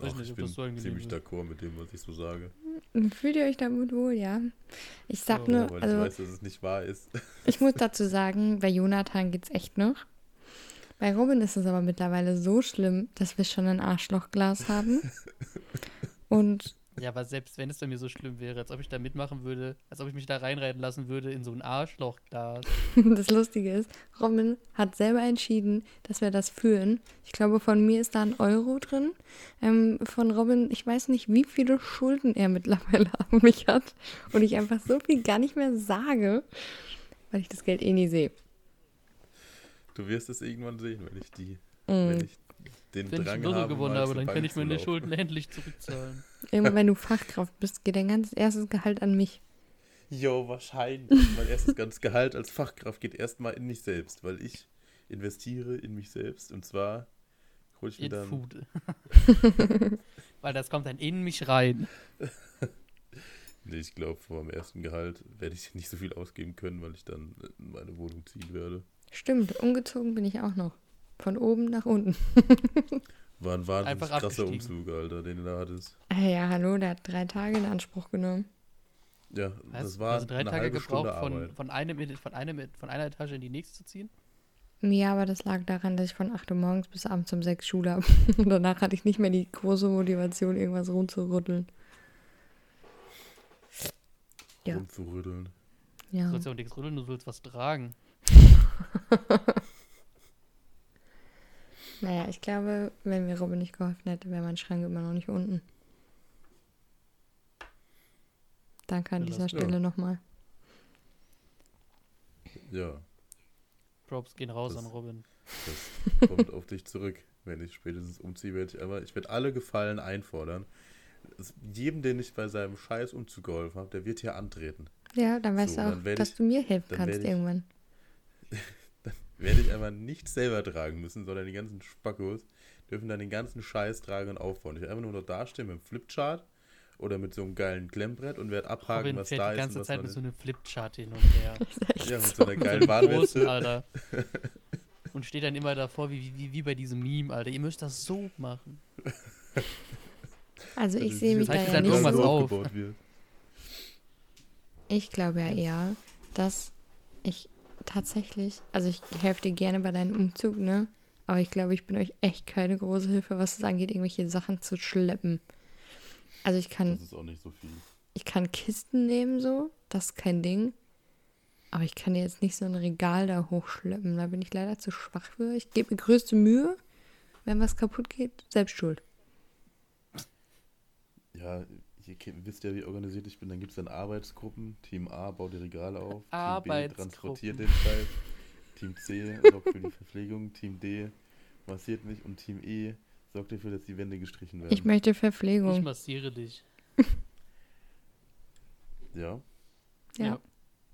Ach, nicht, ich bin so ziemlich d'accord mit dem, was ich so sage. Fühlt ihr euch damit wohl, ja? Ich sag Ja, nur, Weil also ich weiß, dass es nicht wahr ist. Ich muss dazu sagen, bei Jonathan geht's echt noch. Bei Robin ist es aber mittlerweile so schlimm, dass wir schon ein Arschlochglas haben. Und Ja, aber selbst wenn es bei mir so schlimm wäre, als ob ich da mitmachen würde, als ob ich mich da reinreiten lassen würde in so ein Arschlochglas. das Lustige ist, Robin hat selber entschieden, dass wir das führen. Ich glaube, von mir ist da ein Euro drin. Ähm, von Robin, ich weiß nicht, wie viele Schulden er mittlerweile an mich hat. Und ich einfach so viel gar nicht mehr sage, weil ich das Geld eh nie sehe. Du wirst es irgendwann sehen, wenn ich die, Mm. wenn ich den Wenn ich Drang ein Lotto habe, gewonnen habe, dann kann Bank ich zu meine. Schulden endlich zurückzahlen. Immer wenn du Fachkraft bist, geht dein ganzes erstes Gehalt an mich. Jo, wahrscheinlich. mein erstes ganzes Gehalt als Fachkraft geht erstmal in mich selbst, weil ich investiere in mich selbst und zwar hole ich mir In dann. Food. Weil das kommt dann in mich rein. Nee, ich glaube, vor meinem ersten Gehalt werde ich nicht so viel ausgeben können, weil ich dann in meine Wohnung ziehen werde. Stimmt, umgezogen bin ich auch noch. Von oben nach unten. War ein krasser. Umzug, Alter, den du da hattest. Äh, ja, hallo, der hat drei Tage in Anspruch genommen. Ja, das war also drei eine Tage halbe gebraucht, von, von, einem, in- von, einem, von einer Etage in die nächste zu ziehen? Ja, aber das lag daran, dass ich von 8 Uhr morgens bis abends um 6 Schule habe. Und danach hatte ich nicht mehr die große Motivation, irgendwas rumzurütteln. Ja. Rumzurütteln. Du Ja. sollst ja auch nichts rütteln, du sollst was tragen. Naja, ich glaube, wenn mir Robin nicht geholfen hätte, wäre mein Schrank immer noch nicht unten. Danke an Ja, dieser das- Stelle ja. nochmal. Ja, Props gehen raus Das- an Robin. das kommt auf dich zurück. Wenn ich spätestens umziehe, werde ich aber, ich werde alle Gefallen einfordern. Es, jedem, den ich bei seinem scheiß Umzug geholfen habe, der wird hier antreten. Ja, dann weißt So, du auch, dass ich- du mir helfen kannst ich- irgendwann. Werde ich einfach nicht selber tragen müssen, sondern die ganzen Spackos dürfen dann den ganzen Scheiß tragen und aufbauen. Ich werde einfach nur noch dastehen mit dem Flipchart oder mit so einem geilen Klemmbrett und werde abhaken, Robin was fährt da die ist ganze und was Zeit mit so ist. einem Flipchart hin und her. Ist Ja, mit so. so einer geilen einem Warnweste. Alter. Und steht dann immer davor, wie, wie, wie bei diesem Meme, Alter. Ihr müsst das so machen. Also ich Das sehe ist mich da ja dann nicht irgendwas so. auf. wird. Ich glaube ja eher, dass ich tatsächlich, also ich helfe dir gerne bei deinem Umzug, ne? Aber ich glaube, ich bin euch echt keine große Hilfe, was es angeht, irgendwelche Sachen zu schleppen. Also ich kann, Das ist auch nicht so viel. ich kann Kisten nehmen so, das ist kein Ding. Aber ich kann dir jetzt nicht so ein Regal da hochschleppen. Da bin ich leider zu schwach für. Ich gebe mir größte Mühe. Wenn was kaputt geht, selbst schuld. Ja, ihr kennt, wisst ja, wie organisiert ich bin. Dann gibt es dann Arbeitsgruppen. Team A baut die Regale auf. Team B transportiert den Scheiß. Team C sorgt für die Verpflegung. Team D massiert mich. Und Team E sorgt dafür, dass die Wände gestrichen werden. Ich möchte Ich Verpflegung. massiere dich. ja? Ja.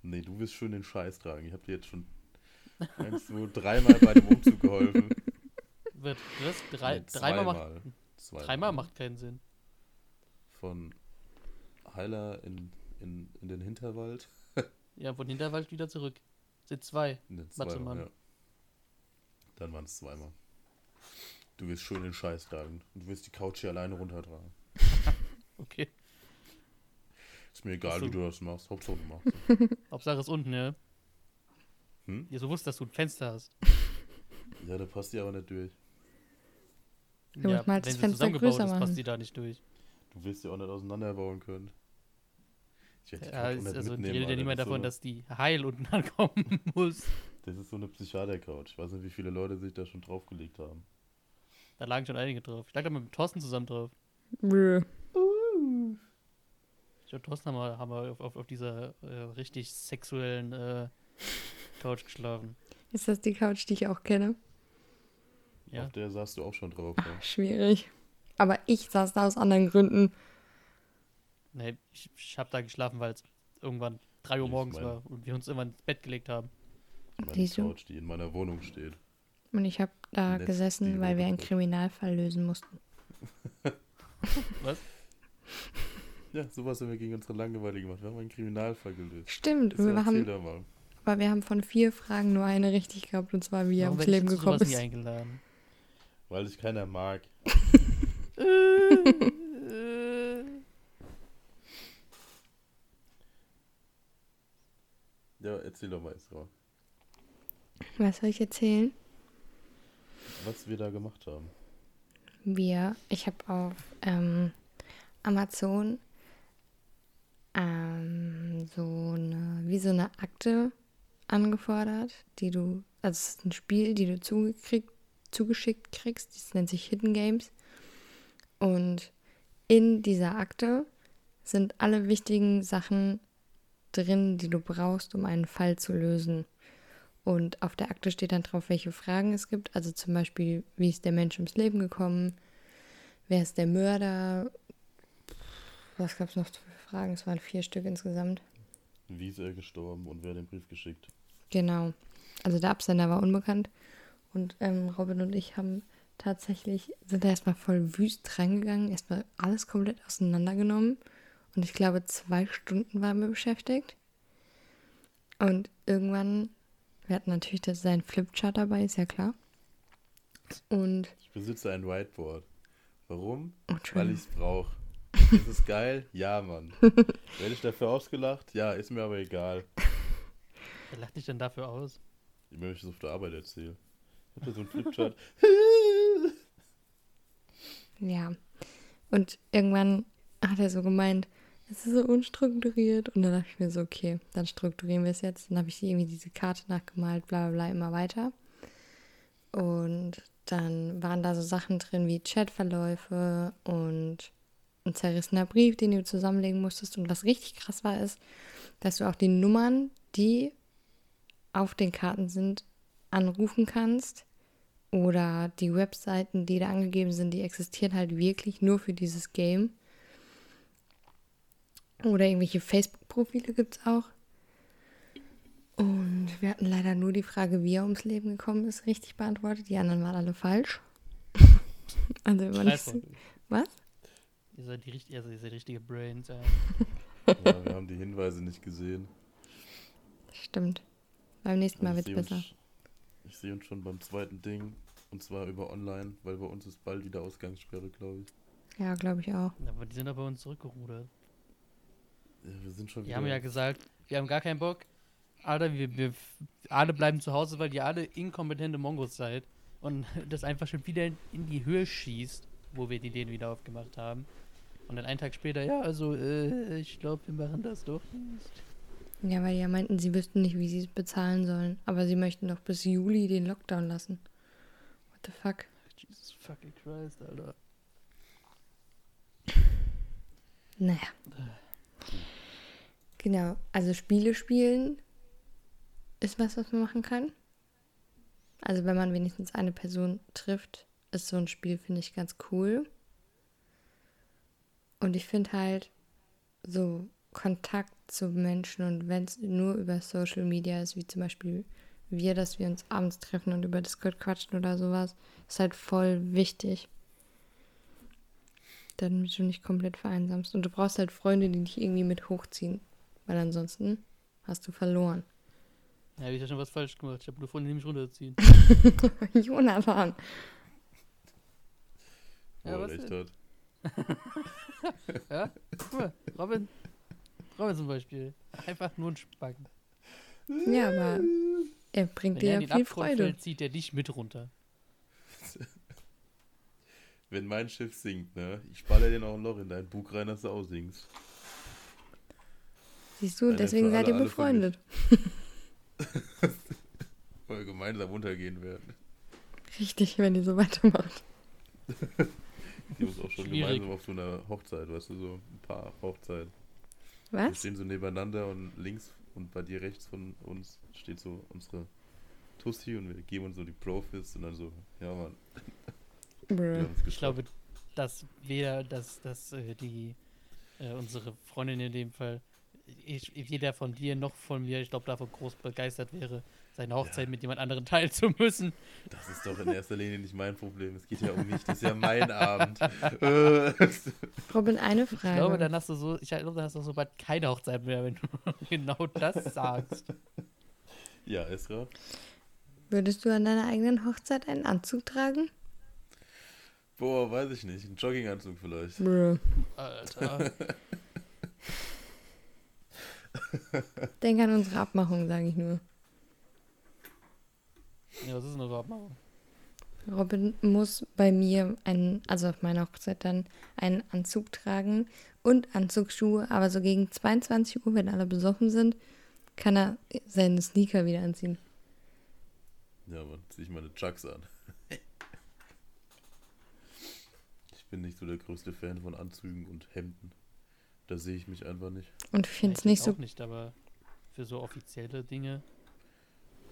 Nee, du wirst schön den Scheiß tragen. Ich habe dir jetzt schon eins, zwei, dreimal bei dem Umzug geholfen. Wird das drei, Nee, dreimal macht, dreimal macht keinen Sinn. Von Heiler in, in, in den Hinterwald. Ja, von Hinterwald wieder zurück. Sind zwei. Ne, Warte mal. ja. Dann waren es zweimal. Du wirst schön den Scheiß tragen. Und du wirst die Couch hier alleine runtertragen. Okay. Ist mir egal, so. wie du das machst. Hauptsache du machst. Hauptsache ist unten, ja. Hm? Ihr so wusst, dass du ein Fenster hast. Ja, da passt die aber nicht durch. Du musst mal das wenn sie Fenster zusammengebaut größer ist, machen. passt die da nicht durch. Du willst sie auch nicht auseinanderbauen können. Ja, ist, also die redet ja niemand Das davon, so, dass die heil unten ankommen muss. Das ist so eine Psychiater-Couch. Ich weiß nicht, wie viele Leute sich da schon draufgelegt haben. Da lagen schon einige drauf. Ich lag da mit dem Thorsten zusammen drauf. Brr. Ich und Thorsten haben wir, haben wir auf, auf, auf dieser äh, richtig sexuellen äh, Couch geschlafen. Ist das die Couch, die ich auch kenne? Ja. Auf der saßt du auch schon drauf. Ja. Schwierig. Aber ich saß da aus anderen Gründen. Nee, ich, ich habe da geschlafen, weil es irgendwann 3 Uhr morgens war und wir uns irgendwann ins Bett gelegt haben. Meine Siehst? Couch, die in meiner Wohnung steht. Und ich habe da Letzte gesessen, weil wir einen. Kriminalfall lösen mussten. Was? Ja, sowas haben wir gegen unsere Langeweile gemacht. Wir haben einen Kriminalfall gelöst. Stimmt, wir erzähl haben, doch mal. aber wir haben von vier Fragen nur eine richtig gehabt, und zwar wie er ums Leben gekommen sowas nie ist. eingeladen? Weil dich keiner mag. Ja, erzähl doch mal, Isra, Was soll ich erzählen? was wir da gemacht haben. Wir, ich habe auf ähm, Amazon ähm, so eine, wie so eine Akte angefordert, die du, also es ist ein Spiel, die du zugekriegt, zugeschickt kriegst, das nennt sich Hidden Games. Und in dieser Akte sind alle wichtigen Sachen drin, die du brauchst, um einen Fall zu lösen. Und auf der Akte steht dann drauf, welche Fragen es gibt. Also zum Beispiel, wie ist der Mensch ums Leben gekommen? Wer ist der Mörder? Was gab es noch für Fragen? Es waren vier Stück insgesamt. Wie ist er gestorben und wer hat den Brief geschickt? Genau. Also der Absender war unbekannt. Und ähm, Robin und ich haben tatsächlich, sind da erstmal voll wüst reingegangen, erstmal alles komplett auseinandergenommen. Und ich glaube, zwei Stunden waren wir beschäftigt. Und irgendwann, wir hatten natürlich das, sein Flipchart dabei, ist ja klar. Und, Ich besitze ein Whiteboard. Warum? oh, Weil ich es brauche. Ist es geil? Ja, Mann. Werde ich dafür ausgelacht? Ja, ist mir aber egal. Wer lacht dich denn dafür aus? Ich möchte es auf der Arbeit erzählen. Ich habe da so einen Flipchart. Ja. Und irgendwann hat er so gemeint, es ist so unstrukturiert. Und dann dachte ich mir so, okay, dann strukturieren wir es jetzt. Dann habe ich irgendwie diese Karte nachgemalt, bla bla bla, immer weiter. Und dann waren da so Sachen drin wie Chatverläufe und ein zerrissener Brief, den du zusammenlegen musstest. Und was richtig krass war, ist, dass du auch die Nummern, die auf den Karten sind, anrufen kannst oder die Webseiten, die da angegeben sind, die existieren halt wirklich nur für dieses Game. Oder irgendwelche Facebook-Profile gibt es auch. Und wir hatten leider nur die Frage, wie er ums Leben gekommen ist, richtig beantwortet. Die anderen waren alle falsch. also immer nicht so. Was? Ihr seid die, richt- also ihr seid richtige Brains. Ja. Ja, wir haben die Hinweise nicht gesehen. Stimmt. Beim nächsten Mal wird ich es sehe besser. uns- Ich sehe uns schon beim zweiten Ding. Und zwar über online, weil bei uns ist bald wieder Ausgangssperre, glaube ich. Ja, glaube ich auch. Aber die sind aber bei uns zurückgerudert. Ja, wir sind schon Die wieder. haben ja gesagt, wir haben gar keinen Bock. Alter, wir, wir alle bleiben zu Hause, weil ihr alle inkompetente Mongos seid. Und das einfach schon wieder in, die Höhe schießt, wo wir die Läden wieder aufgemacht haben. Und dann einen Tag später, ja, also, äh, ich glaube, wir machen das doch nicht. Ja, weil die ja meinten, sie wüssten nicht, wie sie es bezahlen sollen. Aber sie möchten doch bis Juli den Lockdown lassen. What the fuck? Jesus fucking Christ, Alter. Naja. Genau, also Spiele spielen ist was, was man machen kann. Also wenn man wenigstens eine Person trifft, ist so ein Spiel, finde ich, ganz cool. Und ich finde halt so Kontakt zu Menschen und wenn es nur über Social Media ist, wie zum Beispiel wir, dass wir uns abends treffen und über Discord quatschen oder sowas, ist halt voll wichtig damit du nicht komplett vereinsamst. Und du brauchst halt Freunde, die dich irgendwie mit hochziehen. Weil ansonsten hast du verloren. Ja, hab ich ja schon was falsch gemacht. Ich habe nur Freunde, die mich runterziehen. Jonathan. Ja, Boah, was echt denn? hat. Ja? Guck mal, Robin. Robin zum Beispiel. Einfach nur ein Spacken. Ja, aber er bringt Wenn dir er ja viel Freude. fällt, zieht er dich mit runter. Wenn mein Schiff sinkt, ne? Ich baller dir noch ein Loch in dein Bug rein, dass du aussinkst. Siehst du, Einer deswegen seid ihr befreundet. Weil wir gemeinsam untergehen werden. Richtig, wenn ihr so weitermacht. Die muss auch schon Schwierig. gemeinsam auf so einer Hochzeit, weißt du, so ein paar Hochzeiten. Wir Was? stehen so nebeneinander und links und bei dir rechts von uns steht so unsere Tussi und wir geben uns so die Profis und dann so, ja Mann, Ich glaube, dass weder, dass, dass äh, die, äh, unsere Freundin in dem Fall, ich, weder von dir noch von mir, ich glaube, davon groß begeistert wäre, seine Hochzeit Ja. mit jemand anderem teilen zu müssen. Das ist doch in erster Linie nicht mein Problem. Es geht ja um mich, das ist ja mein Abend. Robin, eine Ich Frage. glaube, dann hast du so, ich glaube, dann hast du so bald keine Hochzeit mehr, wenn du genau das sagst. ja, Esra, Würdest du an deiner eigenen Hochzeit einen Anzug tragen? Boah, weiß ich nicht, ein Jogginganzug vielleicht. Alter. Denk an unsere Abmachung, sage ich nur. Ja, was ist denn überhaupt machen? Robin muss bei mir einen, also auf meiner Hochzeit dann einen Anzug tragen und Anzugsschuhe, aber so gegen 22 Uhr, wenn alle besoffen sind, kann er seine Sneaker wieder anziehen. Ja, Mann, zieh ich meine Chucks an. Ich bin nicht so der größte Fan von Anzügen und Hemden. Da sehe ich mich einfach nicht. Und ich finde es nicht so. auch nicht, aber für so offizielle Dinge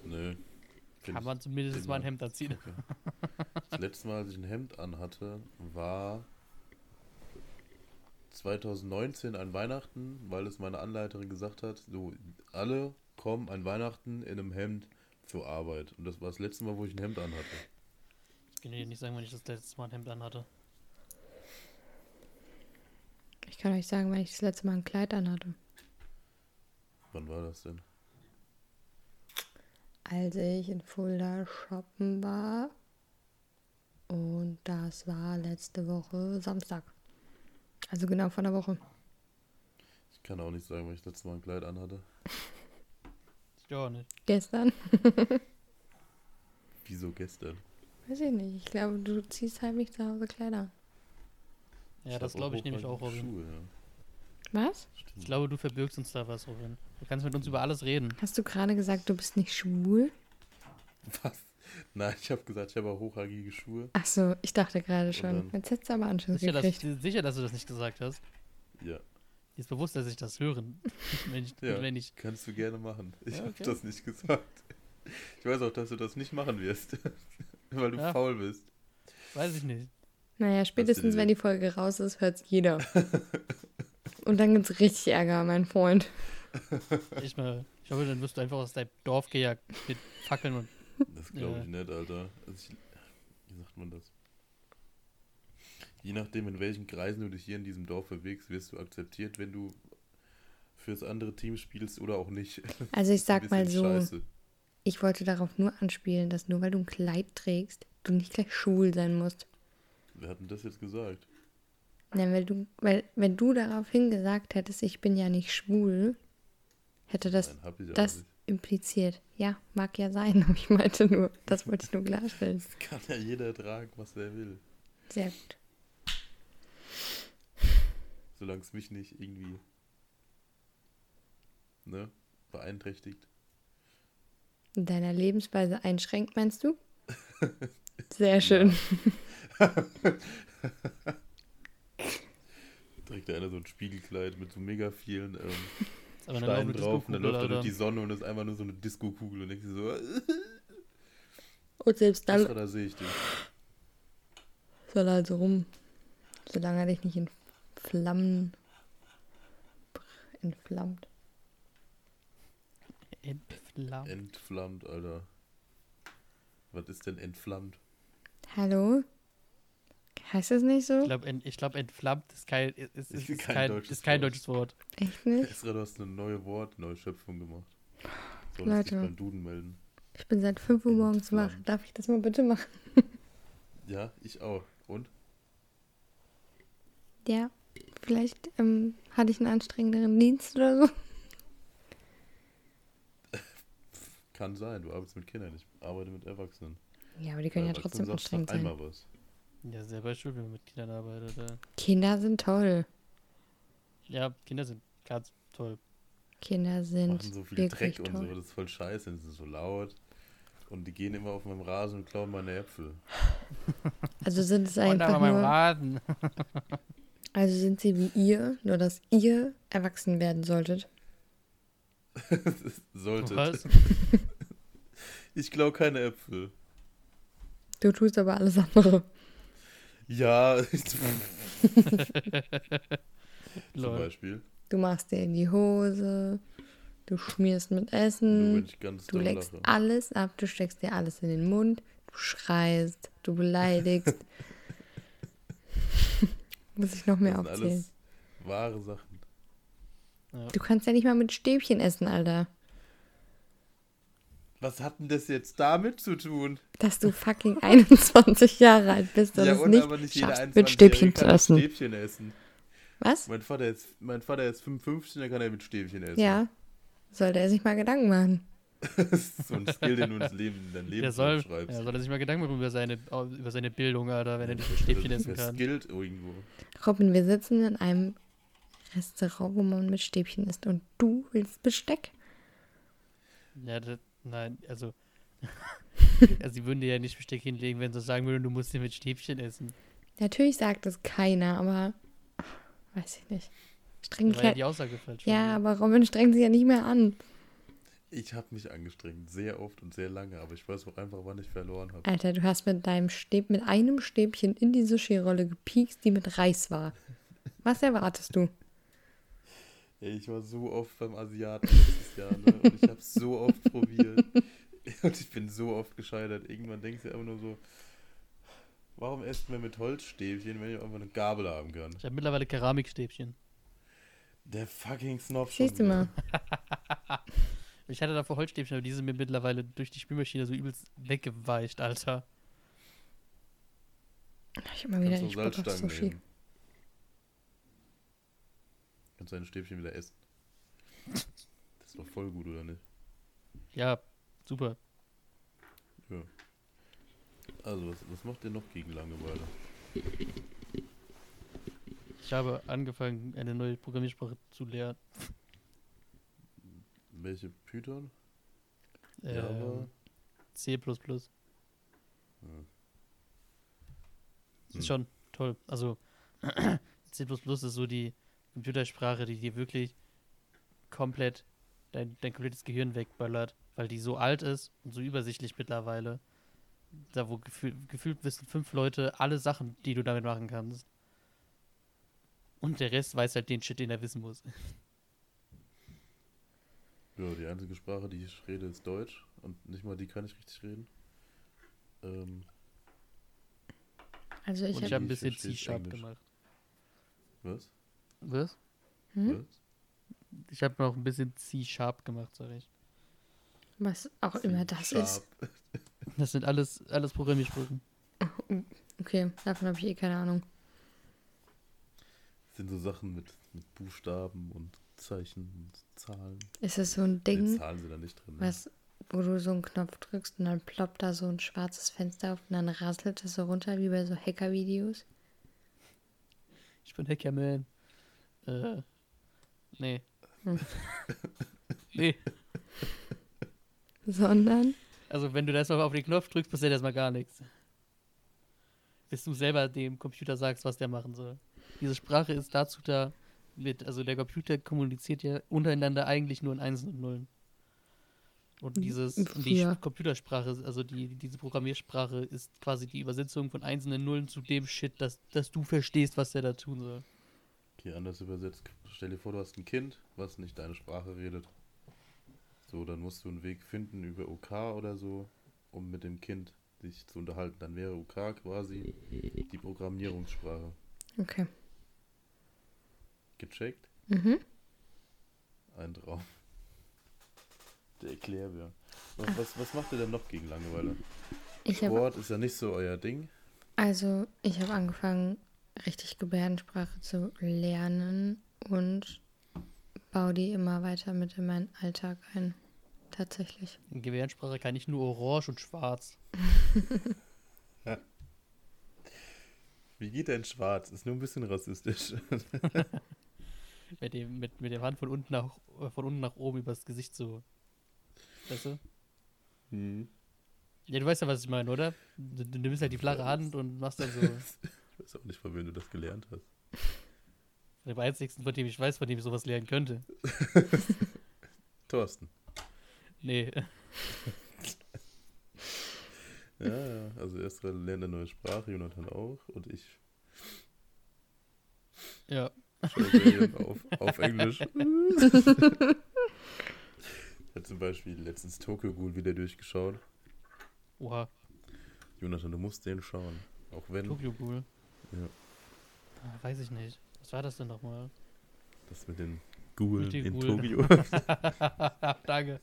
Nö. kann man zumindest mal ein Hemd anziehen. Okay. Das letzte Mal, als ich ein Hemd anhatte, war 2019 an Weihnachten, weil es meine Anleiterin gesagt hat, so alle kommen an Weihnachten in einem Hemd zur Arbeit. Und das war das letzte Mal, wo ich ein Hemd anhatte. Ich kann dir nicht sagen, wann ich das letzte Mal ein Hemd anhatte. Ich kann euch sagen, wenn ich das letzte Mal ein Kleid anhatte. Wann war das denn? Als ich in Fulda shoppen war. Und das war letzte Woche Samstag. Also genau vor einer Woche. Ich kann auch nicht sagen, wann ich das letzte Mal ein Kleid anhatte. Ich auch nicht. Gestern? Wieso gestern? Weiß ich nicht. Ich glaube, du ziehst nicht zu Hause Kleider. Ja, das glaube ich nämlich auch, Robin. Schuhe, ja. Was? Ich glaube, du verbirgst uns da was, Robin. Du kannst mit uns über alles reden. Hast du gerade gesagt, du bist nicht schwul? Was? Nein, ich habe gesagt, ich habe auch hochragige Schuhe. Ach so, ich dachte gerade schon. dann- Jetzt hättest du aber Anschluss Sicher dass, sicher, dass du das nicht gesagt hast. Ja, Dir ist bewusst, dass ich das hören. wenn, ich, Ja. wenn ich. kannst du gerne machen. Ich Ja, habe okay. das nicht gesagt. Ich weiß auch, dass du das nicht machen wirst. Weil du Ja. faul bist. Weiß ich nicht. Naja, spätestens wenn die Folge raus ist, hört's jeder. Und dann gibt's richtig Ärger, mein Freund. Ich, mal, ich hoffe, dann wirst du einfach aus deinem Dorf gejagt mit Fackeln und. Das glaube Ja. ich nicht, Alter. Also ich, wie sagt man das? Je nachdem, in welchen Kreisen du dich hier in diesem Dorf bewegst, wirst du akzeptiert, wenn du fürs andere Team spielst oder auch nicht. Also ich sag mal so, Scheiße. ich wollte darauf nur anspielen, dass nur weil du ein Kleid trägst, du nicht gleich schwul sein musst. Wer hat denn das jetzt gesagt? Ja, weil du, weil, wenn du daraufhin gesagt hättest, ich bin ja nicht schwul, hätte das Nein, das impliziert. Ja, mag ja sein, aber ich meinte nur, das wollte ich nur klarstellen. Kann ja jeder tragen, was er will. Sehr gut. Solange es mich nicht irgendwie ne, beeinträchtigt. In deiner Lebensweise einschränkt, meinst du? Sehr schön. Trägt da einer so ein Spiegelkleid mit so mega vielen ähm, aber Steinen eine drauf und dann läuft er durch die Sonne und ist einfach nur so eine Disco-Kugel und denkst so, Und selbst dann da sehe ich dich. soll er also rum. Solange er dich nicht in Flammen entflammt. Entflammt. Entflammt, Alter. Was ist denn entflammt? Hallo? Heißt das nicht Ich so? glaube, ent, ich glaub, entflammt ist kein, ist, ist, Ist kein kein, deutsches ist kein Wort. deutsches Wort. Echt nicht? Esra, du hast eine neue Wort, neue Schöpfung gemacht. Solltest Leute. dich beim Duden melden. Ich bin seit 5 Uhr morgens wach. Darf ich das mal bitte machen? Ja, ich auch. Und? Ja. Vielleicht ähm, hatte ich einen anstrengenderen Dienst oder so. Kann sein, du arbeitest mit Kindern, ich arbeite mit Erwachsenen. Ja, aber die können ja Bei trotzdem anstrengend sein. Einmal was. Ja, selber schön, wenn man mit Kindern arbeitet. Kinder sind toll. ja Kinder sind ganz toll. Kinder sind machen so viel wirklich Dreck und toll. so. Das ist voll scheiße, das ist so laut. Und die gehen immer auf meinem Rasen und klauen meine Äpfel. Also sind es Und einfach mein nur, Raden. also sind sie wie ihr, nur dass ihr erwachsen werden solltet. Sollte. Was? Ich klau keine Äpfel. Du tust aber alles andere. Ja, zum. Beispiel. Du machst dir in die Hose, du schmierst mit Essen, ich ganz du leckst lache. alles ab, du steckst dir alles in den Mund, du schreist, du beleidigst. Muss ich noch mehr Das sind aufzählen? alles wahre Sachen. Ja. Du kannst ja nicht mal mit Stäbchen essen, Alter. Was hat denn das jetzt damit zu tun? Dass du fucking 21 Jahre alt bist und ja, es und nicht, aber nicht jeder schaffst, mit 21-Jährige Stäbchen zu essen. Stäbchen essen. Was? Mein Vater, ist, mein Vater ist 55, der kann er mit Stäbchen essen. Ja. Sollte er sich mal Gedanken machen. das ist so ein Skill, den du ins Leben, in dein Der Leben soll, schreibst. ja, soll er sich mal Gedanken machen über seine, über seine Bildung, Alter, wenn er nicht mit Stäbchen essen Das kann. skillt irgendwo. Robin, wir sitzen in einem Restaurant, wo man mit Stäbchen isst und du willst Besteck. Ja, das, nein, also. also, sie würden dir ja nicht Besteck hinlegen, wenn sie sagen würden, du musst hier mit Stäbchen essen. Natürlich sagt es keiner, aber weiß ich nicht. Streng Da dich war ja ja, die Aussage falsch. ja, aber Robin strengt sich ja nicht mehr an. Ich habe mich angestrengt, sehr oft und sehr lange, aber ich weiß auch einfach, wann ich verloren habe. Alter, du hast mit deinem Stäb, mit einem Stäbchen in die Sushi-Rolle gepiekst, die mit Reis war. Was erwartest du? Ich war so oft beim Asiaten Jahr, ne? Und ich habe so oft probiert. Und ich bin so oft gescheitert. Irgendwann denkst du einfach nur so, warum essen wir mit Holzstäbchen, wenn ich einfach eine Gabel haben kann? Ich habe mittlerweile Keramikstäbchen. Der fucking Snob schon. Siehst du mal. Ich hatte davor Holzstäbchen, aber die sind mir mittlerweile durch die Spülmaschine so übelst weggeweicht, Alter. Ich hab mal wieder Kannst nicht du Bock auf Salzstangen Sushi. nehmen. Kannst deine Stäbchen wieder essen. Das ist doch voll gut, oder nicht? Ja, super. Ja. Also, was, was macht ihr noch gegen Langeweile? Ich habe angefangen, eine neue Programmiersprache zu lernen. Welche Python? Ähm, Java? C. Das Hm. ist schon toll. Also, C ist so die Computersprache, die dir wirklich komplett dein, dein komplettes Gehirn wegböllert, weil die so alt ist und so übersichtlich mittlerweile. Da, wo gefühl, gefühlt wissen fünf Leute alle Sachen, die du damit machen kannst. Und der Rest weiß halt den Shit, den er wissen muss. Ja, die einzige Sprache, die ich rede, ist Deutsch. Und nicht mal die kann ich richtig reden. Ähm, Also ich habe habe ein bisschen C-Sharp gemacht. was? Was? hm? Was? Ich habe noch ein bisschen C-Sharp gemacht, sag ich. was auch immer das ist. Das sind alles, alles Programmiersprachen. Okay, davon habe ich eh keine Ahnung. Das sind so Sachen mit, mit Buchstaben und Zeichen und Zahlen. Ist es so ein Die Ding, Zahlen sind da nicht drin. ne? was, wo du so einen Knopf drückst und dann ploppt da so ein schwarzes Fenster auf und dann rasselt es so runter, wie bei so Hacker-Videos? Ich bin Hackerman. Äh, nee. Hm. nee. Sondern? Also, wenn du da erstmal auf den Knopf drückst, passiert erstmal gar nichts. Bis du selber dem Computer sagst, was der machen soll. Diese Sprache ist dazu da, mit, also der Computer kommuniziert ja untereinander eigentlich nur in Einsen und Nullen. Und dieses, und die. Computersprache, also die, diese Programmiersprache ist quasi die Übersetzung von Einsen und Nullen zu dem Shit, dass, dass du verstehst, was der da tun soll. Okay, anders übersetzt. Stell dir vor, du hast ein Kind, was nicht deine Sprache redet. So, dann musst du einen Weg finden über OK oder so, um mit dem Kind sich zu unterhalten. Dann wäre OK quasi die Programmierungssprache. Okay. Gecheckt? Mhm. Ein Traum. Der Erklärbär. Was, was, was macht ihr denn noch gegen Langeweile? Ich habe Sport ist ja nicht so euer Ding. also ich habe angefangen, richtig Gebärdensprache zu lernen und baue die immer weiter mit in meinen Alltag ein. Tatsächlich. In Gebärdensprache kann ich nur orange und schwarz. Wie geht denn schwarz? Ist nur ein bisschen rassistisch. mit, dem, mit, mit der Hand von unten nach, von unten nach oben übers Gesicht so. Weißt du? Hm. Ja, du weißt ja, was ich meine, oder? Du, du nimmst halt die flache Hand und machst dann so. Ich weiß auch nicht, von wem du das gelernt hast. Von dem einzigsten, von dem ich weiß, von dem ich sowas lernen könnte. Thorsten. Nee. Ja, ja. Also Esra lernt eine neue Sprache, Jonathan auch und ich Ja. auf, auf Englisch. ich habe zum Beispiel letztens Tokyo Ghoul wieder durchgeschaut. Oha. Jonathan, du musst den schauen. Auch wenn Tokyo Ghoul. Ja. Ah, weiß ich nicht. Was war das denn nochmal? das mit den Ghoulen den in Ghoulen. Tokio, Danke.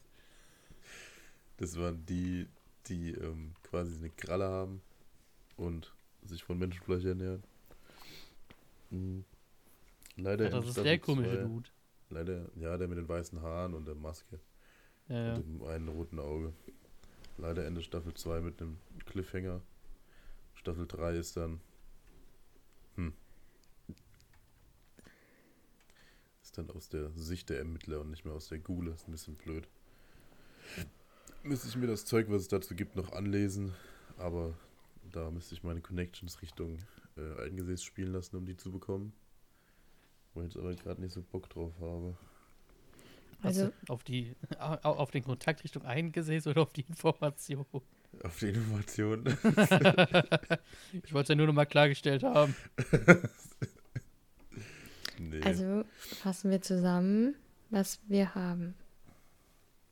das waren die, die ähm, quasi eine Kralle haben und sich von Menschenfleisch ernähren. Mhm. Leider Ja, das ist der komische zwei- Dude. Leider, ja, der mit den weißen Haaren und der Maske Ja, ja. und dem einen roten Auge. Leider Ende Staffel 2 mit einem Cliffhanger. Staffel 3 ist dann. Hm. Ist dann aus der Sicht der Ermittler und nicht mehr aus der Gule. Ist ein bisschen blöd. Müsste ich mir das Zeug, was es dazu gibt, noch anlesen. Aber da müsste ich meine Connections Richtung äh, eingesäß spielen lassen, um die zu bekommen. Wo ich jetzt aber gerade nicht so Bock drauf habe. Also- du auf die au- au- auf den Kontakt Richtung eingesäß oder auf die Information? Auf die Information. ich wollte es ja nur noch mal klargestellt haben. nee. Also fassen wir zusammen, was wir haben.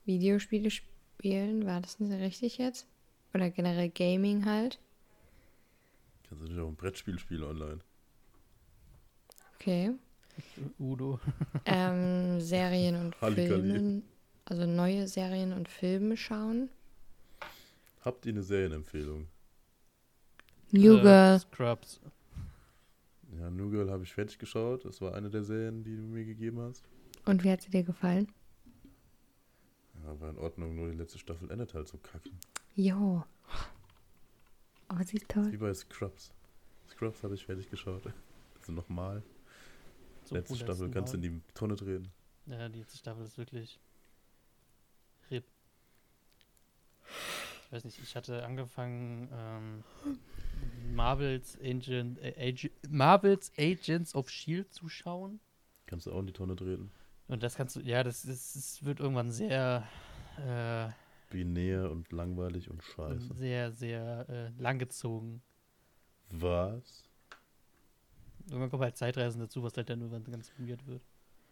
Videospiele spielen, war das nicht richtig jetzt? Oder generell Gaming halt. Kannst du nicht auch ein Brettspiel spielen online? Okay. Udo. Ähm, Serien und Halligalli. Filme. Also neue Serien und Filme schauen. Habt ihr eine Serienempfehlung? New Äh, Girl. Scrubs. Ja, New Girl habe ich fertig geschaut. Das war eine der Serien, die du mir gegeben hast. Und wie hat sie dir gefallen? Ja, war in Ordnung, nur die letzte Staffel endet halt so kacke. Jo. Oh, sie ist Wie toll. bei Scrubs. Scrubs habe ich fertig geschaut. Also nochmal. Zum Letzte Staffel kannst du in die Tonne drehen. Ja, die letzte Staffel ist wirklich Ich weiß nicht, ich hatte angefangen ähm, Marvels Agent, äh, Ag Marvels Agents of Shield zu schauen. Kannst du auch in die Tonne drehen. Und das kannst du, ja, das, ist, das wird irgendwann sehr, äh, Binär und langweilig und scheiße. sehr, sehr äh, langgezogen. Was? Irgendwann kommen halt Zeitreisen dazu, was halt dann irgendwann ganz weird wird.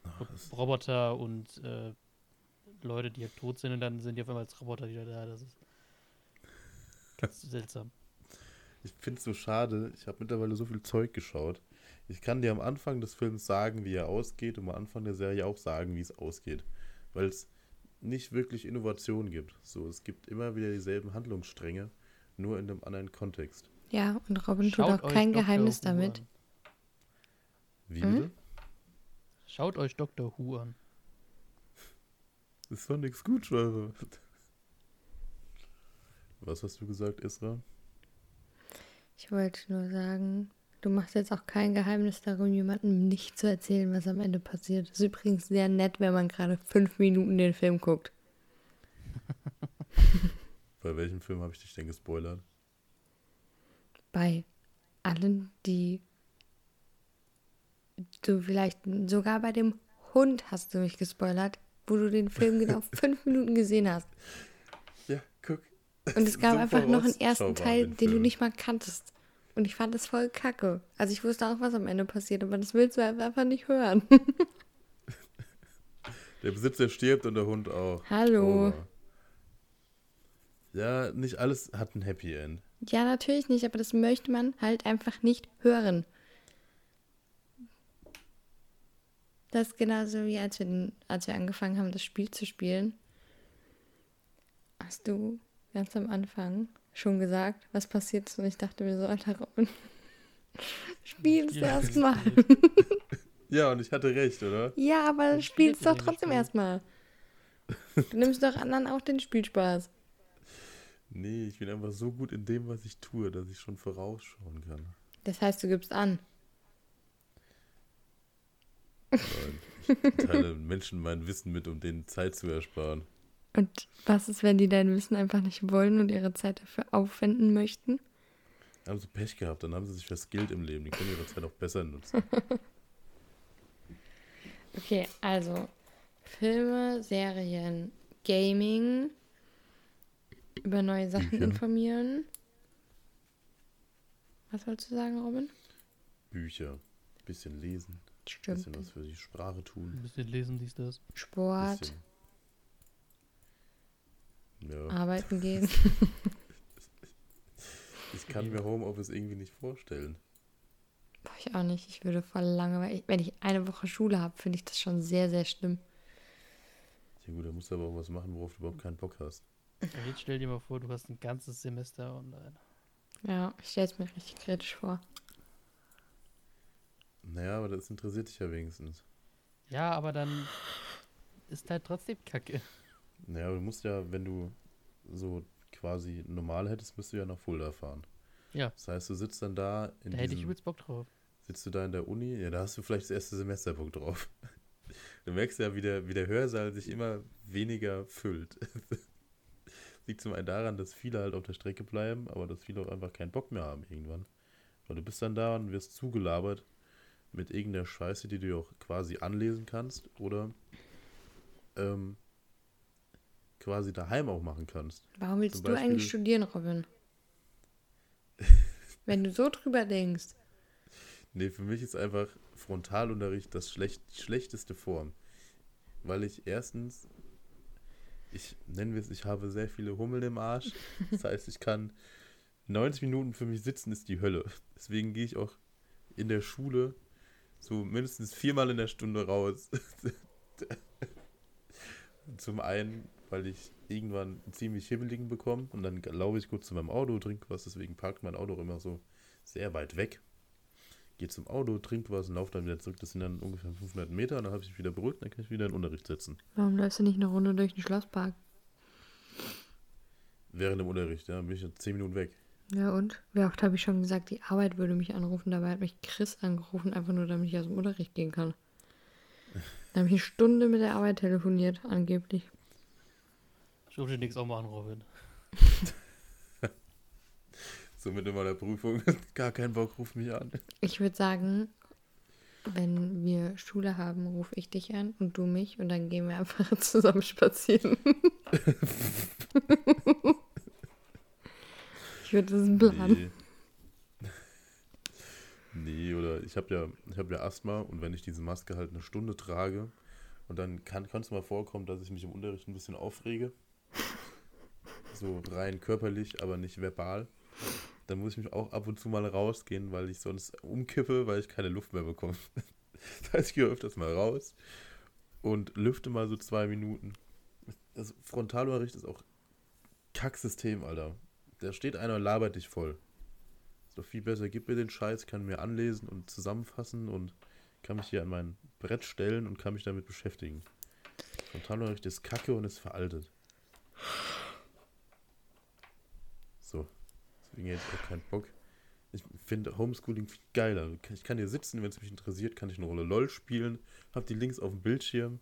Ach, das, Roboter und äh, Leute, die halt tot sind und dann sind die auf einmal als Roboter wieder da. Das ist ganz seltsam. ich finde es so schade. Ich habe mittlerweile so viel Zeug geschaut. Ich kann dir am Anfang des Films sagen, wie er ausgeht und am Anfang der Serie auch sagen, wie es ausgeht. Weil es nicht wirklich Innovation gibt. So, es gibt immer wieder dieselben Handlungsstränge, nur in einem anderen Kontext. Ja, und Robin tut Schaut auch euch kein Dr. Geheimnis Who damit. An. Wie Hm? bitte? Schaut euch Dr. Who an. Ist doch nichts gut, Schweife. Was hast du gesagt, Isra? Ich wollte nur sagen, du machst jetzt auch kein Geheimnis darum, jemandem nicht zu erzählen, was am Ende passiert. Ist übrigens sehr nett, wenn man gerade fünf Minuten den Film guckt. Bei welchem Film habe ich dich denn gespoilert? Bei allen, die du vielleicht sogar bei dem Hund hast du mich gespoilert, wo du den Film genau fünf Minuten gesehen hast. Und es gab einfach noch einen ersten Teil, den den du Film. nicht mal kanntest. Und ich fand das voll kacke. Also ich wusste auch, was am Ende passiert, aber das willst du einfach nicht hören. Der Besitzer stirbt und der Hund auch. Hallo. Over. Ja, nicht alles hat ein Happy End. Ja, natürlich nicht, aber das möchte man halt einfach nicht hören. Das ist genauso wie als wir, als wir angefangen haben, das Spiel zu spielen. Hast du ganz am Anfang schon gesagt, was passiert ist? Und ich dachte mir so, Alter, Robin, spiel es Ja, erstmal. Ja, und ich hatte recht, oder? Ja, aber Dann spiel es spielt doch trotzdem erstmal. Du nimmst doch anderen auch den Spielspaß. Nee, ich bin einfach so gut in dem, was ich tue, dass ich schon vorausschauen kann. Das heißt, du gibst an. Ich teile Menschen mein Wissen mit, um denen Zeit zu ersparen. Und was ist, wenn die dein Wissen einfach nicht wollen und ihre Zeit dafür aufwenden möchten? Haben sie Pech gehabt, dann haben sie sich verskillt im Leben. Die können ihre Zeit auch besser nutzen. Okay, also Filme, Serien, Gaming, über neue Sachen Bücher. informieren. Was wolltest du sagen, Robin? Bücher, bisschen lesen, Stimmt. bisschen was für die Sprache tun. Ein bisschen lesen, dies, das. Sport, Bisschen. Ja, arbeiten gehen. ich kann mir Homeoffice irgendwie nicht vorstellen. Ich auch nicht. Ich würde voll lange, weil ich, wenn ich eine Woche Schule habe, finde ich das schon sehr, sehr schlimm. Ja gut, da musst du aber auch was machen, worauf du überhaupt keinen Bock hast. Ja, Jetzt stell dir mal vor, du hast ein ganzes Semester online. Ja, ich stelle es mir richtig kritisch vor. Naja, aber das interessiert dich ja wenigstens. Ja, aber dann ist halt trotzdem Kacke. Naja, du musst ja, wenn du so quasi normal hättest, müsst du ja nach Fulda fahren. Ja. Das heißt, du sitzt dann da in Da hätte ich diesem, übelst Bock drauf. sitzt du da in der Uni, ja, da hast du vielleicht das erste Semester Bock drauf. Du merkst ja, wie der, wie der Hörsaal sich immer weniger füllt. Liegt zum einen daran, dass viele halt auf der Strecke bleiben, aber dass viele auch einfach keinen Bock mehr haben irgendwann. Weil du bist dann da und wirst zugelabert mit irgendeiner Scheiße, die du auch quasi anlesen kannst oder ähm, quasi daheim auch machen kannst. Warum willst Zum du eigentlich studieren, Robin? wenn du so drüber denkst. Nee, für mich ist einfach Frontalunterricht das schlecht, die schlechteste Form. Weil ich erstens, ich nennen wir es, ich habe sehr viele Hummeln im Arsch. Das heißt, ich kann 90 Minuten für mich sitzen, ist die Hölle. Deswegen gehe ich auch in der Schule so mindestens viermal in der Stunde raus. Zum einen, weil ich irgendwann ziemlich hibbeligen bekomme und dann laufe ich kurz zu meinem Auto, trinke was, deswegen parkt mein Auto auch immer so sehr weit weg. Gehe zum Auto, trinke was und laufe dann wieder zurück. Das sind dann ungefähr 500 Meter und dann habe ich mich wieder beruhigt, dann kann ich wieder in den Unterricht setzen. Warum läufst du nicht eine Runde durch den Schlosspark? Während dem Unterricht, ja, bin ich dann 10 Minuten weg. Ja, und? Wie oft habe ich schon gesagt, die Arbeit würde mich anrufen. Dabei hat mich Chris angerufen, einfach nur, damit ich aus dem Unterricht gehen kann. Dann habe ich eine Stunde mit der Arbeit telefoniert, angeblich. Dir nichts auch mal an, Robin. So mit immer der Prüfung, gar keinen Bock, ruf mich an. Ich würde sagen, wenn wir Schule haben, rufe ich dich an und du mich und dann gehen wir einfach zusammen spazieren. ich würde das planen. Nee. nee, oder ich habe ja, ich habe ja Asthma und wenn ich diese Maske halt eine Stunde trage und dann kann es mal vorkommen, dass ich mich im Unterricht ein bisschen aufrege. So rein körperlich, aber nicht verbal. Dann muss ich mich auch ab und zu mal rausgehen, weil ich sonst umkippe, weil ich keine Luft mehr bekomme. Das heißt, ich gehe öfters mal raus und lüfte mal so zwei Minuten. Das Frontalunterricht ist auch Kacksystem, Alter. Da steht einer und labert dich voll. Doch viel besser, gib mir den Scheiß, kann mir anlesen und zusammenfassen und kann mich hier an mein Brett stellen und kann mich damit beschäftigen. Frontalunterricht ist kacke und ist veraltet. So. Deswegen hätte ich auch keinen Bock. Ich finde Homeschooling viel geiler. Ich kann hier sitzen, wenn es mich interessiert, kann ich eine Rolle LOL spielen, hab die Links auf dem Bildschirm.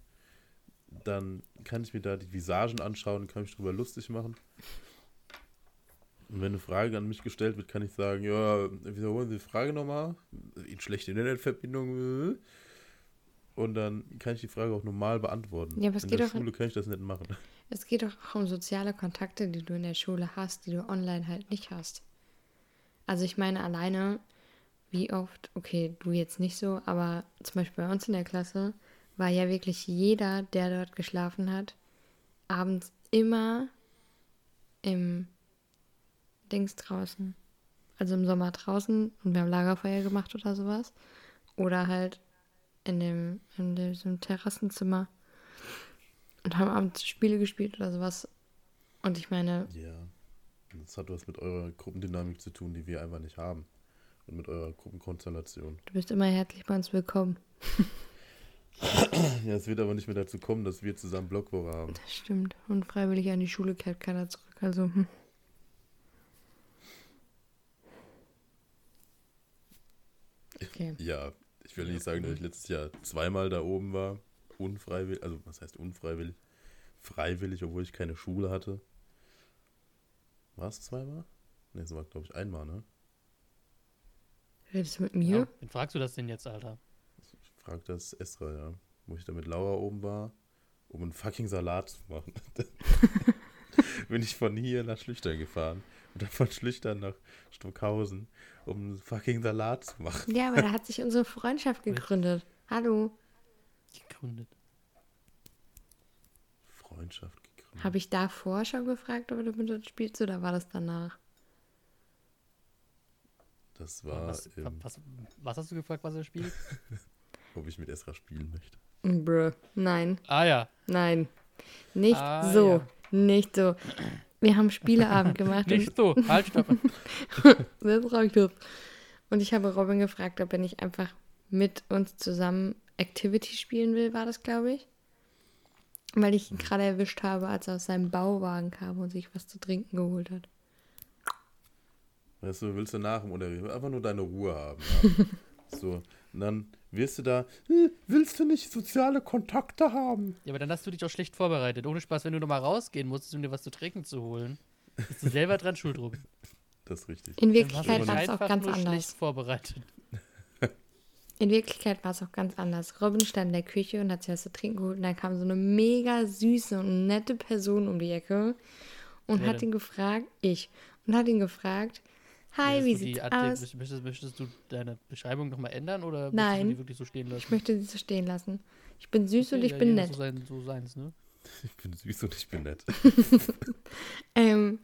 Dann kann ich mir da die Visagen anschauen, kann mich drüber lustig machen. Und wenn eine Frage an mich gestellt wird, kann ich sagen, ja, wiederholen Sie die Frage nochmal. In schlechte Internetverbindung. Und dann kann ich die Frage auch normal beantworten. Ja, aber es in geht der doch- Schule kann ich das nicht machen. Es geht doch auch um soziale Kontakte, die du in der Schule hast, die du online halt nicht hast. Also ich meine alleine, wie oft, okay, du jetzt nicht so, aber zum Beispiel bei uns in der Klasse war ja wirklich jeder, der dort geschlafen hat, abends immer im Dings draußen. Also im Sommer draußen und wir haben Lagerfeuer gemacht oder sowas. Oder halt in dem, in diesem Terrassenzimmer und haben abends Spiele gespielt oder sowas. Und ich meine, Ja. Das hat was mit eurer Gruppendynamik zu tun, die wir einfach nicht haben. Und mit eurer Gruppenkonstellation. du bist immer herzlich bei uns willkommen. Ja, es wird aber nicht mehr dazu kommen, dass wir zusammen Blockwoche haben. Das stimmt. Und freiwillig an die Schule kehrt keiner zurück. Also, hm. Okay. Ja, will nicht sagen, dass ich letztes Jahr zweimal da oben war. Unfreiwillig, also was heißt unfreiwillig? Freiwillig, obwohl ich keine Schule hatte. War es zweimal? Ne, es war, glaube ich, einmal, ne? Redest du mit Ja. mir? Wen fragst du das denn jetzt, Alter? Ich frag das Esra, ja. Wo ich da mit Laura oben war, um einen fucking Salat zu machen. Bin ich von hier nach Schlüchtern gefahren und dann von Schlüchtern nach Stockhausen, um einen fucking Salat zu machen. Ja, aber da hat sich unsere Freundschaft gegründet. Hallo. Gegründet. Freundschaft gegründet. Habe ich davor schon gefragt, ob du mit uns spielst oder war das danach? Das war, was, im, was, was hast du gefragt, was er spielt? ob ich mit Esra spielen möchte. Brr. Nein, ah ja. nein. Nicht Ah, so. ja. Nicht so. Wir haben Spieleabend gemacht Nicht so. Halt, stopp. und das brauche ich das. Und ich habe Robin gefragt, ob er nicht einfach mit uns zusammen Activity spielen will, war das, glaube ich. Weil ich ihn gerade erwischt habe, als er aus seinem Bauwagen kam und sich was zu trinken geholt hat. Weißt du, willst du nach dem Unterricht einfach nur deine Ruhe haben. Ja? so, und dann wirst du da, "Hm, willst du nicht soziale Kontakte haben? Ja, aber dann hast du dich auch schlecht vorbereitet. Ohne Spaß, wenn du nochmal rausgehen musstest, um dir was zu trinken zu holen, bist du selber dran schuld, Robin. Das ist richtig. In Dann hast du Wirklichkeit war es auch einfach ganz nur schlecht anders. vorbereitet. In Wirklichkeit war es auch ganz anders. Robin stand in der Küche und hat sich was zu trinken geholt und dann kam so eine mega süße und nette Person um die Ecke und Wer hat denn? ihn gefragt, ich, und hat ihn gefragt, hi, wie sieht's aus? Möchtest, möchtest du deine Beschreibung nochmal ändern oder möchtest Nein. du die wirklich so stehen lassen? Ich möchte sie so stehen lassen. Ich bin süß und Okay, ich ja, bin nett. So, sein, so seins, ne? Ich bin süß und ich bin nett. Ähm,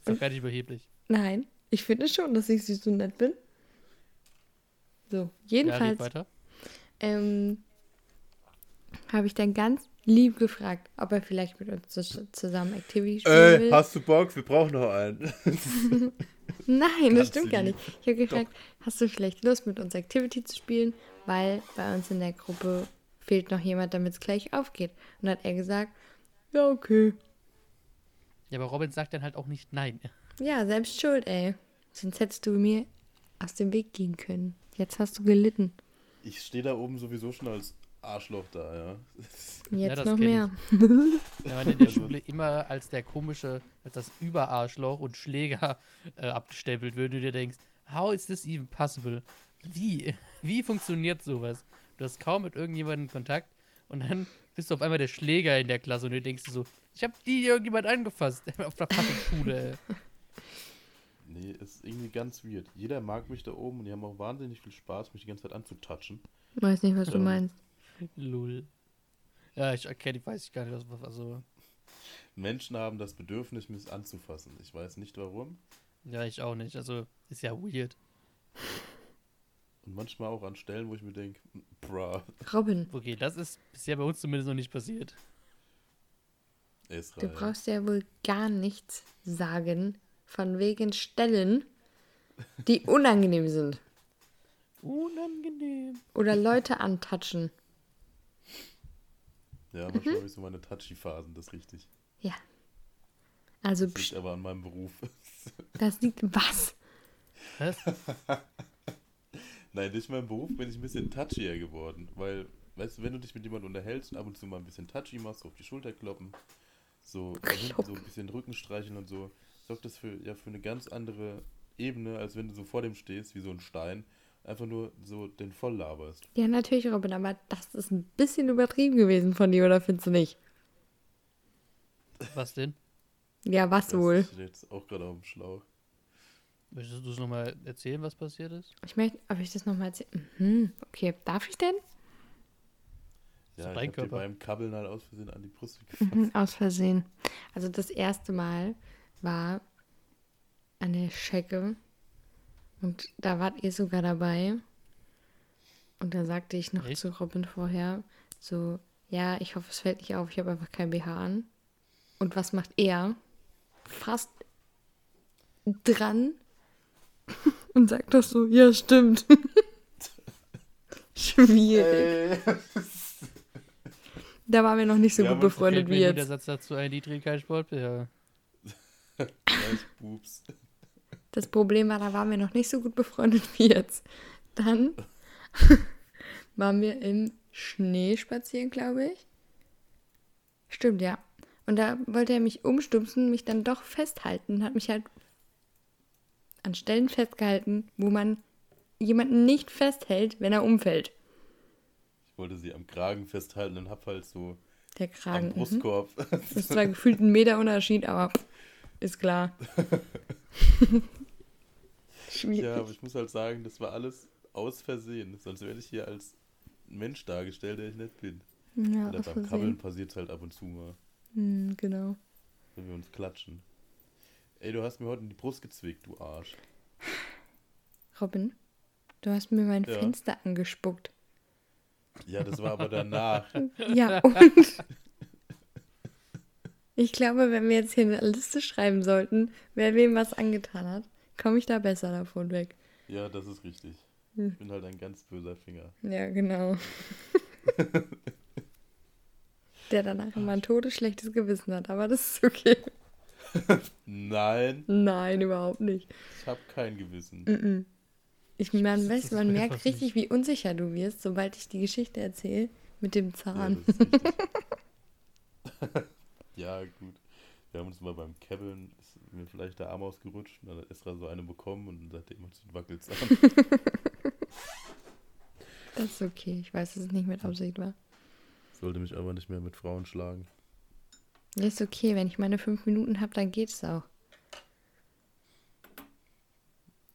Ist doch gar nicht überheblich. nein, ich finde schon, dass ich süß und nett bin. So, Ja, jedenfalls weiter. ähm, habe ich dann ganz lieb gefragt, ob er vielleicht mit uns zus- zusammen Activity spielen Ey, will. hast du Bock? Wir brauchen noch einen. Nein, das stimmt gar nicht. Ich habe gefragt, hast du vielleicht Lust, mit uns Activity zu spielen? Weil bei uns in der Gruppe fehlt noch jemand, damit es gleich aufgeht. Und dann hat er gesagt, ja, okay. Ja, aber Robin sagt dann halt auch nicht nein. Ja, selbst schuld, ey. Sonst hättest du mir aus dem Weg gehen können. Jetzt hast du gelitten. Ich stehe da oben sowieso schon als Arschloch da, ja. Jetzt das noch mehr. Ja, man in der Schule immer als der komische, als das Überarschloch und Schläger äh, abgestempelt wird und du dir denkst, how is this even possible? Wie? Wie funktioniert sowas? Du hast kaum mit irgendjemandem Kontakt und dann bist du auf einmal der Schläger in der Klasse und du denkst dir so, ich hab die irgendjemand angefasst auf der fucking Schule. ey. Nee, ist irgendwie ganz weird. Jeder mag mich da oben und die haben auch wahnsinnig viel Spaß, mich die ganze Zeit anzutatschen. Weiß nicht, was du Ähm, meinst. Lul. Ja, ich erkenne, weiß ich gar nicht, was, also, Menschen haben das Bedürfnis, mich anzufassen. Ich weiß nicht warum. ja, ich auch nicht. Also, ist ja weird. Und manchmal auch an Stellen, wo ich mir denke, bruh, Robin, Okay, das ist bisher bei uns zumindest noch nicht passiert. du Israel. brauchst ja wohl gar nichts sagen von wegen Stellen, die unangenehm sind. Unangenehm. Oder Leute antatschen. Ja, manchmal habe ich so meine Touchy-Phasen, das ist richtig. Ja. Also, Das liegt aber an meinem Beruf. das liegt. Was? Was? Nein, durch meinen Beruf bin ich ein bisschen touchier geworden. Weil, weißt du, wenn du dich mit jemandem unterhältst und ab und zu mal ein bisschen touchy machst, so auf die Schulter kloppen, so, da hinten so ein bisschen Rücken streicheln und so, sorgt das für, ja, für eine ganz andere Ebene, als wenn du so vor dem stehst, wie so ein Stein, einfach nur so den voll laberst. Ja, natürlich, Robin, aber das ist ein bisschen übertrieben gewesen von dir, oder findest du nicht? Was denn? Ja, was Das wohl? ist jetzt auch gerade auf dem Schlauch. Möchtest du es nochmal erzählen, was passiert ist? Ich möchte, ob ich das nochmal erzählen. Mhm, okay, darf ich denn? Ja, ich dein hab dir Körper. beim Kabbeln halt aus Versehen an die Brust gefasst. Mhm, aus Versehen. Also das erste Mal war an der Schecke und da wart ihr sogar dabei. Und da sagte ich noch Echt? zu Robin vorher so, ja, ich hoffe, es fällt nicht auf, ich habe einfach kein BH an. Und was macht er? Fast dran und sagt doch so, ja, stimmt. Schwierig. Da waren wir noch nicht so Ja, gut befreundet wie nur der jetzt. Satz dazu ein, die trinken kein Sport. Nice Boobs. Das Problem war, da waren wir noch nicht so gut befreundet wie jetzt. Dann waren wir im Schnee spazieren, glaube ich. Stimmt, ja. Und da wollte er mich umstupsen, mich dann doch festhalten, hat mich halt an Stellen festgehalten, wo man jemanden nicht festhält, wenn er umfällt. Ich wollte sie am Kragen festhalten und hab halt so Der Kragen. am mhm. Brustkorb. Das ist zwar gefühlt ein Meter Unterschied, aber ist klar. Schwierig. ja, aber ich muss halt sagen, das war alles aus Versehen. Sonst werde ich hier als Mensch dargestellt, der ich nicht bin. Ja, Oder beim Krabbeln Versehen. passiert es halt ab und zu mal, Hm, genau. wenn wir uns klatschen. Ey, du hast mir heute in die Brust gezwickt, du Arsch. Robin, du hast mir mein Ja. Fenster angespuckt. Ja, das war aber danach. Ja, und? Ich glaube, wenn wir jetzt hier eine Liste schreiben sollten, wer wem was angetan hat, komme ich da besser davon weg. Ja, das ist richtig. Hm. Ich bin halt ein ganz böser Finger. Ja, genau. Der danach immer ein todesschlechtes Gewissen hat, aber das ist okay. Nein, Nein, überhaupt nicht. ich habe kein Gewissen. Mm-mm. Ich man, weiß, man merkt richtig, wie unsicher du wirst, sobald ich die Geschichte erzähle mit dem Ja, Zahn. richtig. ja, gut. Wir haben uns mal beim Kebbeln, ist mir vielleicht der Arm ausgerutscht und dann hat Esra so eine bekommen und seitdem hat sie einen Wackelzahn. Das ist okay. Ich weiß, dass es nicht mit Absicht war. Sollte mich aber nicht mehr mit Frauen schlagen. Ja, Ist okay, wenn ich meine fünf Minuten habe, dann geht's auch.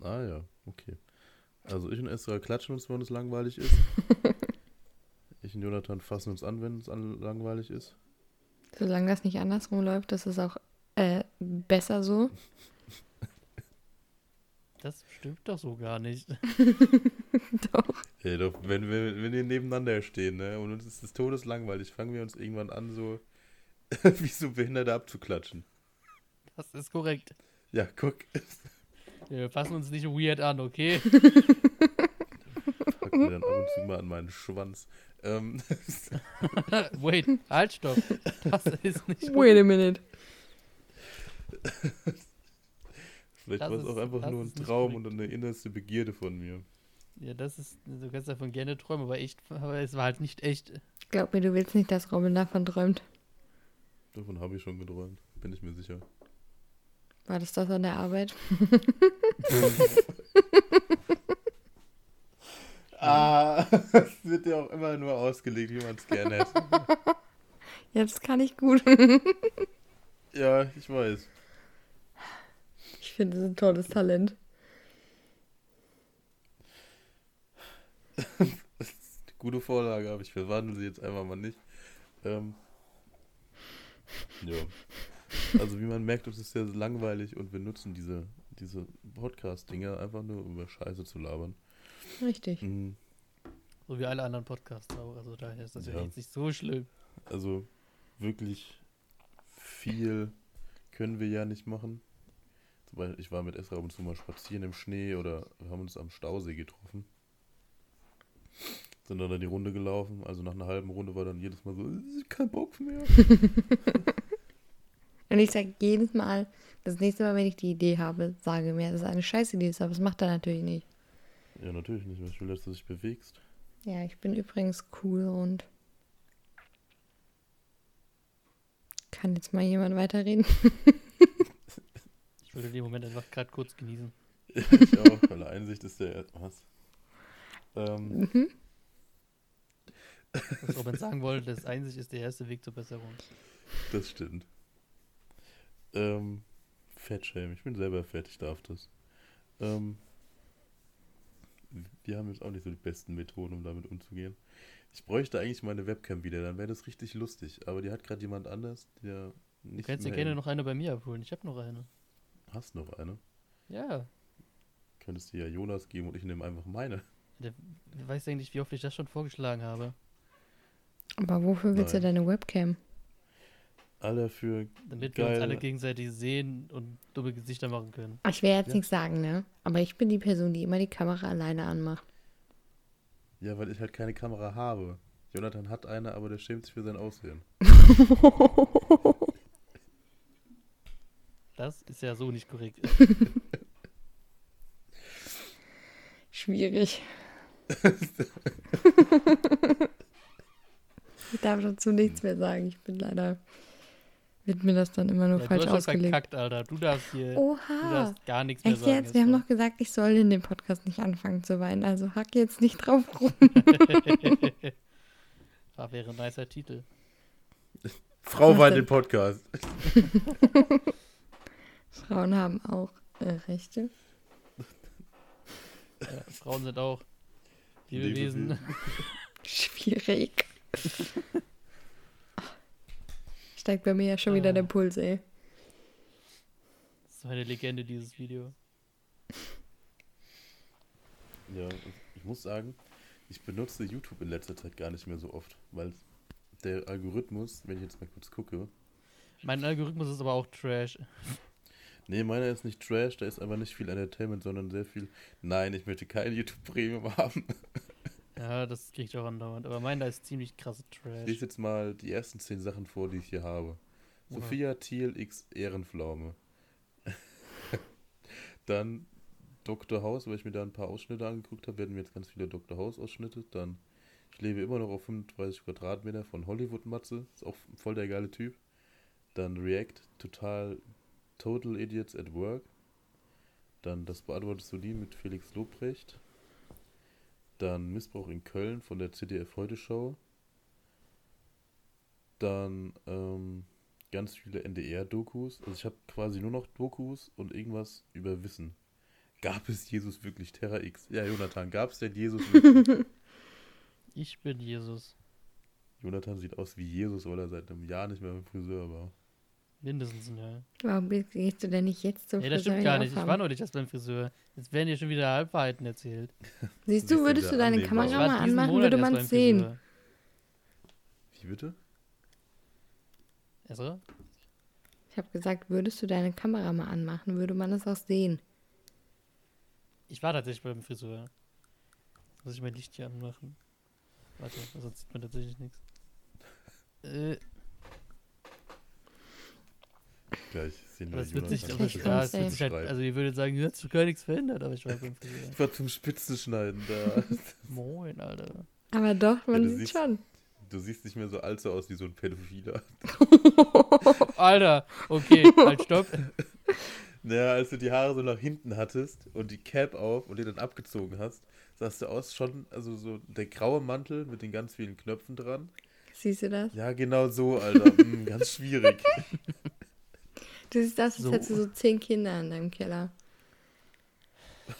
Ah ja, okay. Also ich und Esra klatschen uns, wenn es langweilig ist. ich und Jonathan fassen uns an, wenn es an langweilig ist. Solange das nicht andersrum läuft, das ist auch äh, besser so. Das stimmt doch so gar nicht. Doch. Ey, doch, wenn wir, wenn wir nebeneinander stehen, ne, und uns ist es todeslangweilig, fangen wir uns irgendwann an, so wie so Behinderte abzuklatschen. Das ist korrekt. Ja, guck. Wir fassen uns nicht weird an, okay? Pack mir dann ab und zu mal an meinen Schwanz. Ähm, Wait, halt, stopp. Das ist nicht Wait a minute. vielleicht Das war es auch einfach nur ein Traum und eine innerste Begierde von mir. Ja, das ist, du kannst davon gerne träumen, aber echt, aber es war halt nicht echt. Glaub mir, du willst nicht, dass Robin davon träumt. Davon habe ich schon geträumt, bin ich mir sicher. War das das an der Arbeit? Ah, es wird ja auch immer nur ausgelegt, wie man es gerne hätte. Ja, das kann ich gut. ja, ich weiß. Ich finde, das ist ein tolles Talent. Gute Vorlage, aber ich verwandle sie jetzt einfach mal nicht. Ähm, ja. Also wie man merkt, es ist sehr langweilig und wir nutzen diese, diese Podcast-Dinger einfach nur, um über Scheiße zu labern. Richtig. Mhm. So wie alle anderen Podcasts auch. Also daher ist das ja, Ja. jetzt nicht so schlimm. Also wirklich viel können wir ja nicht machen. Zum Beispiel, ich war mit Esra ab und zu mal spazieren im Schnee oder wir haben uns am Stausee getroffen. Sind dann da die Runde gelaufen. Also nach einer halben Runde war dann jedes Mal so, "Äh, kein Bock mehr. Und ich sage jedes Mal, das nächste Mal, wenn ich die Idee habe, sage mir, dass es eine Scheißidee ist, aber das macht er natürlich nicht. Ja, natürlich nicht, weil ich will, dass du dich bewegst. Ja, ich bin übrigens cool und kann jetzt mal jemand weiterreden. Ich würde den Moment einfach gerade kurz genießen. ich auch, weil Einsicht ist der was. Ähm, Mhm. Was Robin sagen wollte, das Einsicht ist der erste Weg zur Besserung. das stimmt. Ähm, Fettshame, ich bin selber fett, ich darf das. Ähm, wir haben jetzt auch nicht so die besten Methoden, um damit umzugehen. Ich bräuchte eigentlich meine Webcam wieder, dann wäre das richtig lustig. Aber die hat gerade jemand anders, der Du nicht kannst dir gerne noch eine bei mir abholen. Ich habe noch eine. Hast noch eine? Ja. Könntest du ja Jonas geben und ich nehme einfach meine. Der weiß eigentlich, wie oft ich das schon vorgeschlagen habe. Aber wofür willst du Nein. deine Webcam? Alle für Damit wir uns alle gegenseitig sehen und dumme Gesichter machen können. Ich will jetzt Ja. nichts sagen, ne? Aber ich bin die Person, die immer die Kamera alleine anmacht. Ja, weil ich halt keine Kamera habe. Jonathan hat eine, aber der schämt sich für sein Aussehen. Das ist ja so nicht korrekt. Schwierig. Ich darf dazu nichts mehr sagen. Ich bin leider. Wird mir das dann immer nur Ja, falsch du hast ausgelegt. verkackt, Alter. Du darfst hier du Oha! darfst gar nichts mehr Echt sagen. jetzt? Wir haben doch gesagt, ich soll in dem Podcast nicht anfangen zu weinen. Also hack jetzt nicht drauf rum. Ah, wäre ein nicer Titel. Frau Was weint den Podcast. Frauen haben auch äh, Rechte. Ja, Frauen sind auch Lebewesen. Lebewesen. Schwierig. Steigt bei mir ja schon wieder Ah. der Puls, ey. So eine Legende, dieses Video. Ja, ich muss sagen, ich benutze YouTube in letzter Zeit gar nicht mehr so oft, weil der Algorithmus, wenn ich jetzt mal kurz gucke, Mein Algorithmus ist aber auch Trash. nee, meiner ist nicht Trash, da ist einfach nicht viel Entertainment, sondern sehr viel, nein, ich möchte kein YouTube Premium haben. Ja, das krieg ich auch andauernd. Aber meiner ist ziemlich krasse Ich Trash. lese jetzt mal die ersten zehn Sachen vor, die ich hier habe. Oha. Sophia Thiel X Ehrenpflaume. Dann Dr. House, weil ich mir da ein paar Ausschnitte angeguckt habe, werden mir jetzt ganz viele Dr. House-Ausschnitte. Dann, ich lebe immer noch auf 35 Quadratmeter von Hollywood Matze, ist auch voll der geile Typ. Dann React, total Total Idiots at Work. Dann das beantwortest du die mit Felix Lobrecht. Dann Missbrauch in Köln von der ZDF Heute Show. Dann ähm, ganz viele NDR-Dokus. Also ich habe quasi nur noch Dokus und irgendwas über Wissen. Gab es Jesus wirklich Terra X? Ja, Jonathan, gab es denn Jesus wirklich? Ich bin Jesus. Jonathan sieht aus wie Jesus, weil er seit einem Jahr nicht mehr beim Friseur war. Mindestens ein Jahr. Warum gehst du denn nicht jetzt zum Nee, das Friseur stimmt gar nicht. Ich war noch nicht erst beim Friseur. Jetzt werden hier schon wieder Halbwahrheiten erzählt. Siehst Du würdest du deine Kamera war mal anmachen, Monat würde man es sehen. Friseur. Wie bitte? Also? Ich habe gesagt, würdest du deine Kamera mal anmachen, würde man es auch sehen. Ich war tatsächlich beim Friseur. Muss ich mein Licht hier anmachen? Warte, sonst sieht man tatsächlich nichts. Äh, Gleich sehen wir es wird sich, aber, ja, es wird sich halt, also ihr würdet sagen, ihr hat gar nichts verändert, aber ich war beim Friseur. Ich war zum Spitzenschneiden da. Moin, Alter. Aber doch, man du sieht siehst- schon. Du siehst nicht mehr so alt so aus wie so ein Pädophiler. Alter, okay, halt, stopp. Naja, als du die Haare so nach hinten hattest und die Cap auf und die dann abgezogen hast, sahst du aus schon, also so der graue Mantel mit den ganz vielen Knöpfen dran. Siehst du das? Ja, genau so, Alter. Hm, ganz schwierig. Du siehst aus, als So. hättest du so zehn Kinder in deinem Keller.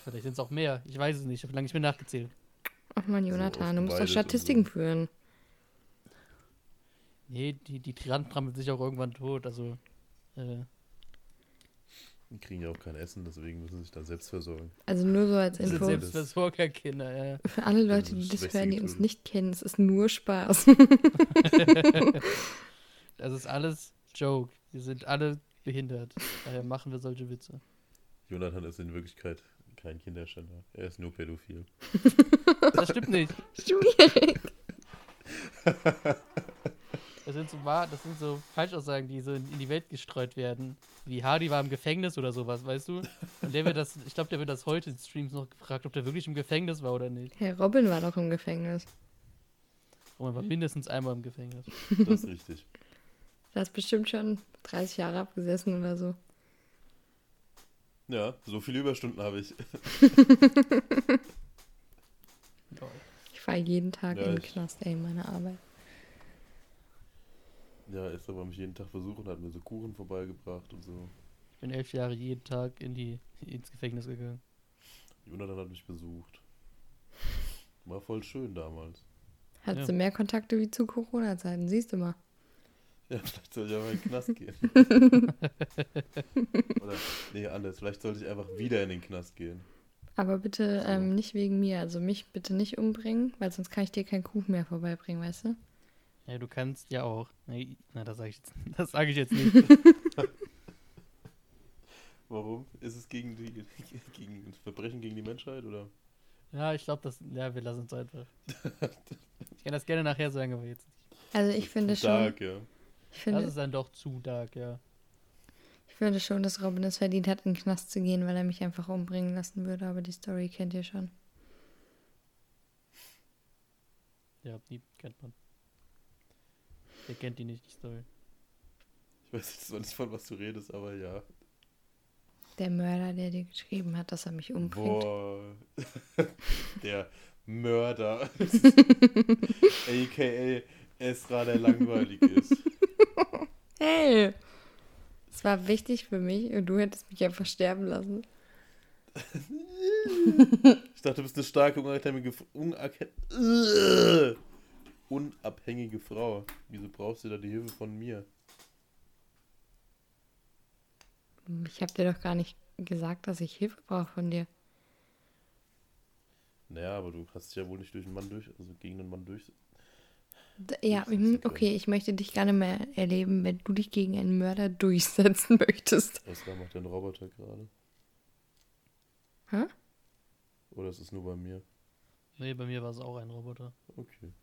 Vielleicht sind es auch mehr. Ich weiß es nicht. Ich habe lange nicht mehr nachgezählt. Ach man, Jonathan, du musst doch Statistiken so. führen. Nee, die, die Tyrann trampelt sich auch irgendwann tot. Also, äh, Die kriegen ja auch kein Essen, deswegen müssen sie sich dann selbst versorgen. Also nur so als Info. selbst- Selbstversorgerkinder, ja. Für alle Leute, die das hören, die uns nicht kennen, es ist nur Spaß. Das ist alles Joke. Wir sind alle behindert. Daher machen wir solche Witze. Jonathan ist in Wirklichkeit kein Kinderschänder. Er ist nur pädophil. Das stimmt nicht. Schwierig. Das sind so, das sind so Falschaussagen, die so in, in die Welt gestreut werden. Wie Hardy war im Gefängnis oder sowas, weißt du? Und der wird das, ich glaube, der wird das heute in Streams noch gefragt, ob der wirklich im Gefängnis war oder nicht. Herr Robin war doch im Gefängnis. Und man war mindestens einmal im Gefängnis. Das ist richtig. Da ist bestimmt schon 30 Jahre abgesessen oder so. Ja, so viele Überstunden habe ich. Ich fahre jeden Tag Ja, in den ich- Knast, ey, meine Arbeit. Ja, ist aber mich jeden Tag versuchen, hat mir so Kuchen vorbeigebracht und so. Ich bin elf Jahre jeden Tag in die, ins Gefängnis gegangen. Jonathan hat mich besucht. War voll schön damals. Hattest Ja. du mehr Kontakte wie zu Corona-Zeiten, siehst du mal. Ja, vielleicht soll ich aber in den Knast gehen. Oder, nee, anders. Vielleicht sollte ich einfach wieder in den Knast gehen. Aber bitte So. ähm, nicht wegen mir. Also mich bitte nicht umbringen, weil sonst kann ich dir keinen Kuchen mehr vorbeibringen, weißt du? Ja, du kannst ja auch. Nee, na, das sage ich, jetzt- das sag ich jetzt nicht. Warum? Ist es gegen die gegen Verbrechen gegen die Menschheit oder? Ja, ich glaube, das. Ja, wir lassen es einfach. Ich kann das gerne nachher sagen, aber jetzt nicht. Also ich finde schon, Dark, ja. Ich Das finde, ist dann doch zu dark, ja. ich finde schon, dass Robin es verdient hat, in den Knast zu gehen, weil er mich einfach umbringen lassen würde. Aber die Story kennt ihr schon. Ja, die kennt man. Wer kennt die nicht, die Story? Ich weiß jetzt noch nicht, von was du redest, aber ja. Der Mörder, der dir geschrieben hat, dass er mich umbringt. Boah. der Mörder. AKA Esra, der langweilig ist. Hey! Es war wichtig für mich und du hättest mich einfach sterben lassen. Ich dachte, du bist eine starke, unabhängige, Ugh. unabhängige Frau. Wieso brauchst du da die Hilfe von mir? Ich habe dir doch gar nicht gesagt, dass ich Hilfe brauche von dir. Naja, aber du hast dich ja wohl nicht durch einen Mann durch, also gegen einen Mann durch. Ja, ist mhm, okay. ich möchte dich gerne mehr erleben, wenn du dich gegen einen Mörder durchsetzen möchtest. Esra macht den Roboter gerade. Hä? Oder ist es nur bei mir? Nee, bei mir war es auch ein Roboter. Okay.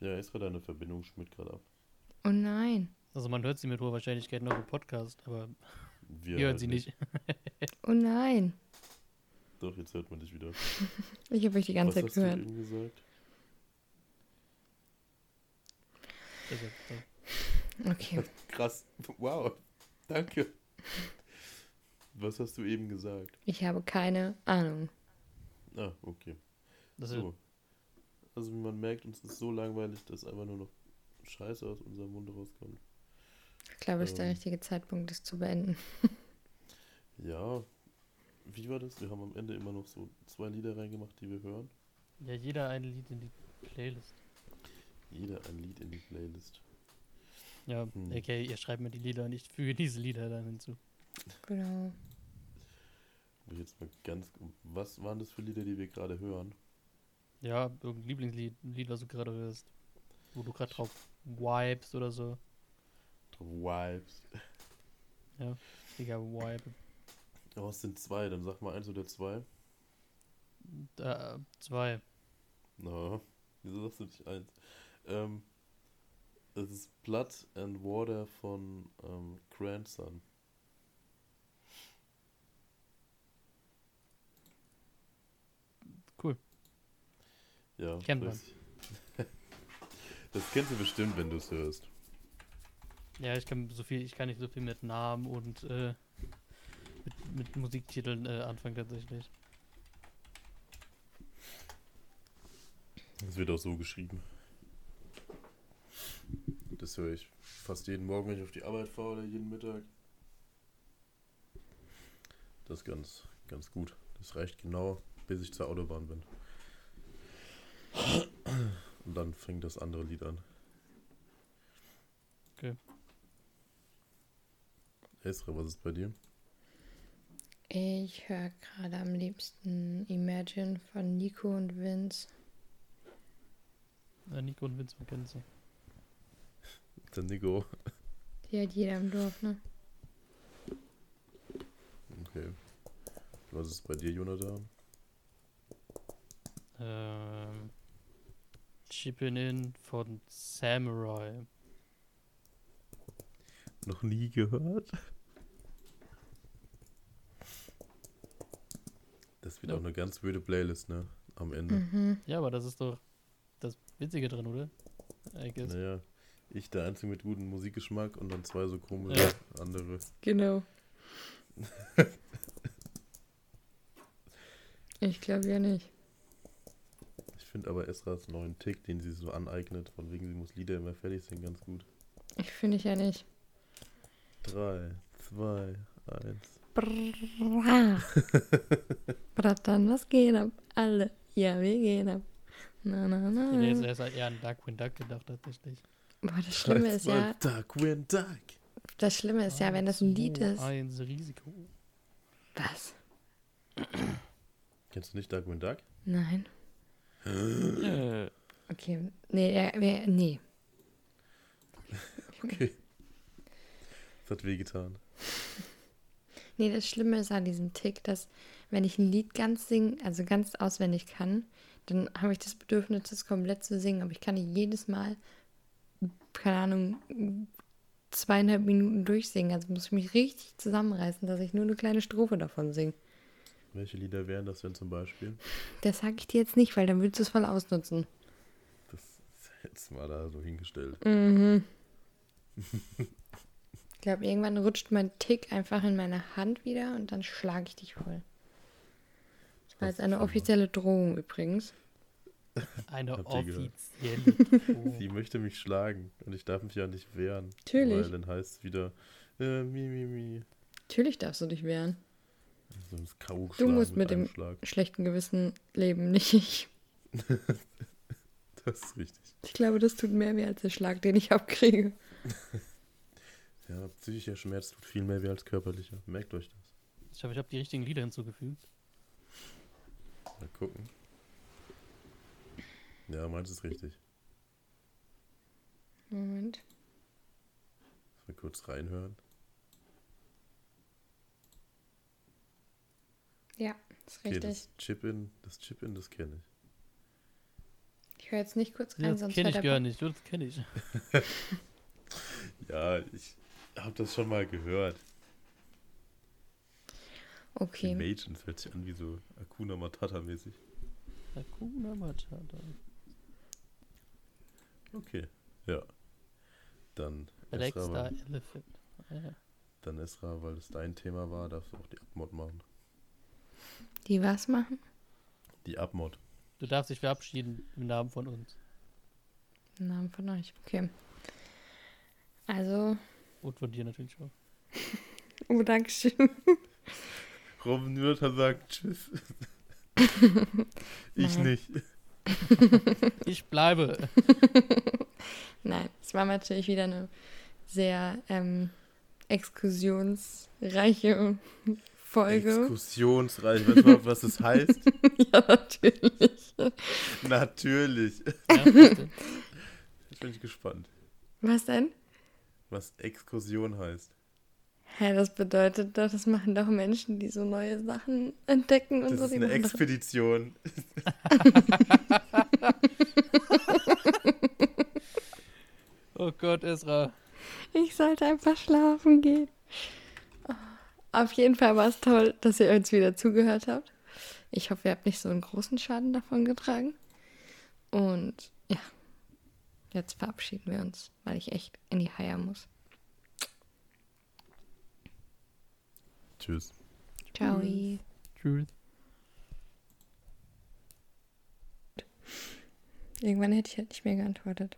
Ja, Esra, deine Verbindung schmiert gerade ab. Oh nein. Also man hört sie mit hoher Wahrscheinlichkeit noch im Podcast, aber Wir, wir hören halt sie nicht. Oh nein. Doch, jetzt hört man dich wieder. Ich habe euch die ganze Was Zeit hast du gehört. Also, Okay. Krass. Wow. Danke. Was hast du eben gesagt? Ich habe keine Ahnung. Ah, okay. So. Also wie man merkt, uns ist so langweilig, dass einfach nur noch Scheiße aus unserem Mund rauskommt. Ich glaube, es ist der Ähm. richtige Zeitpunkt, das zu beenden. Ja. Wie war das? Wir haben am Ende immer noch so zwei Lieder reingemacht, die wir hören. ja jeder ein Lied in die Playlist. Jeder ein Lied in die Playlist. Ja, Hm. okay, ihr schreibt mir die Lieder und ich füge diese Lieder dann hinzu. Genau. Jetzt mal ganz. Was waren das für Lieder, die wir gerade hören? Ja, irgendein Lieblingslied, ein Lied, was du gerade hörst. Wo du gerade drauf wipest oder so. Vibes. Digga, wipe. Oh, es sind zwei, dann sag mal eins oder zwei. Äh, zwei. Na, wieso sagst du nicht eins? Ähm, es ist Blood and Water von ähm, Grandson. Cool. Ja, Kennt man. das, kennst du bestimmt, wenn du es hörst. Ja, ich kann so viel, ich kann nicht so viel mit Namen und äh, mit, mit Musiktiteln äh, anfangen tatsächlich. Das wird auch so geschrieben. Das höre ich fast jeden Morgen, wenn ich auf die Arbeit fahre oder jeden Mittag. Das ist ganz, ganz gut. Das reicht genau, bis ich zur Autobahn bin. Und dann fängt das andere Lied an. Okay. Esra, was ist bei dir? Ich höre gerade am liebsten Imagine von Nico und Vince. Äh, Nico und Vince, man kennt sie. Der Nico. Die hat jeder im Dorf, ne? Okay. Was ist bei dir, Jonathan? Ähm, Chippin' In von Samurai. Noch nie gehört? Das wird Ja. auch eine ganz blöde Playlist, ne? Am Ende. Mhm. Ja, aber das ist doch das Witzige drin, oder? I guess. Naja, ich der Einzige mit gutem Musikgeschmack und dann zwei so komische andere. Genau. ich glaube ja nicht. Ich finde aber Esras neuen Tick, den sie so aneignet, von wegen sie muss Lieder immer fertig singen, ganz gut. Ich finde ich ja nicht. Drei, zwei, eins. Brrrra. Bratan, was geht ab? Alle. Ja, wir gehen ab. Na, na, Ich hätte jetzt na. erst eher an Darkwing Duck gedacht, tatsächlich. Boah, das Schlimme ist ja, Duck, win, duck. das Schlimme ist ja, wenn das ein Lied ist. Eins Risiko. Was? Kennst du nicht Duck, win, duck? Nein. Äh, Okay. Nee, er, wer, nee. Okay. Das hat wehgetan. Nee, das Schlimme ist an diesem Tick, dass wenn ich ein Lied ganz singen, also ganz auswendig kann, dann habe ich das Bedürfnis, das komplett zu singen. Aber ich kann nicht jedes Mal, keine Ahnung, zweieinhalb Minuten durchsingen. Also muss ich mich richtig zusammenreißen, dass ich nur eine kleine Strophe davon singe. Welche Lieder wären das denn zum Beispiel? Das sage ich dir jetzt nicht, weil dann willst du es voll ausnutzen. Das Jetzt mal da so hingestellt. Mhm. ich glaube, irgendwann rutscht mein Tick einfach in meine Hand wieder und dann schlage ich dich voll. Das war jetzt eine offizielle Drohung übrigens. Eine offizielle. Sie möchte mich schlagen und ich darf mich ja nicht wehren. Natürlich. Weil dann heißt es wieder, äh, mi, mi, mi. Natürlich darfst du dich wehren. So ein K.O. Du musst mit mit dem- Schlag. Schlechten Gewissen leben, nicht ich. Das ist richtig. Ich glaube, das tut mehr weh als der Schlag, den ich abkriege. Ja, psychischer Schmerz tut viel mehr weh als körperlicher. Merkt euch das. Ich hoffe, ich habe die richtigen Lieder hinzugefügt. Mal gucken. Ja, meins ist richtig. Moment. Mal kurz reinhören. Ja, ist Okay, richtig. das Chip-In, das Chip-In, das kenne ich. Ich höre jetzt nicht kurz Ja, rein, das sonst kenne ich gar nicht. Das kenne ich. Ja, ich habe das schon mal gehört. Okay. Imagine, hört sich an wie so Akuna Matata-mäßig. Hakuna Matata. Okay, ja. Dann Black Esra, Star weil, Elephant. Ah, ja. dann Esra, weil es dein Thema war, darfst du auch die Abmod machen. Die was machen? Die Abmod. Du darfst dich verabschieden im Namen von uns. Im Namen von euch. Okay. Also, Und von dir natürlich auch. oh, Dankeschön. Robin Nürter sagt Tschüss. ich nicht. Ich bleibe. Nein, es war natürlich wieder eine sehr ähm, exkursionsreiche Folge. Exkursionsreich. Weißt du, was das heißt? ja, natürlich. Natürlich. Ja? Jetzt bin ich gespannt, Was denn? was Exkursion heißt. Hä, das bedeutet doch, das machen doch Menschen, die so neue Sachen entdecken und Das so. ist die eine Expedition. oh Gott, Esra. Ich sollte einfach schlafen gehen. Auf jeden Fall war es toll, dass ihr uns wieder zugehört habt. Ich hoffe, ihr habt nicht so einen großen Schaden davon getragen. Und ja, jetzt verabschieden wir uns, weil ich echt in die Haie muss. Tschüss. Ciao. Tschüss. Irgendwann hätte ich halt nicht mehr geantwortet.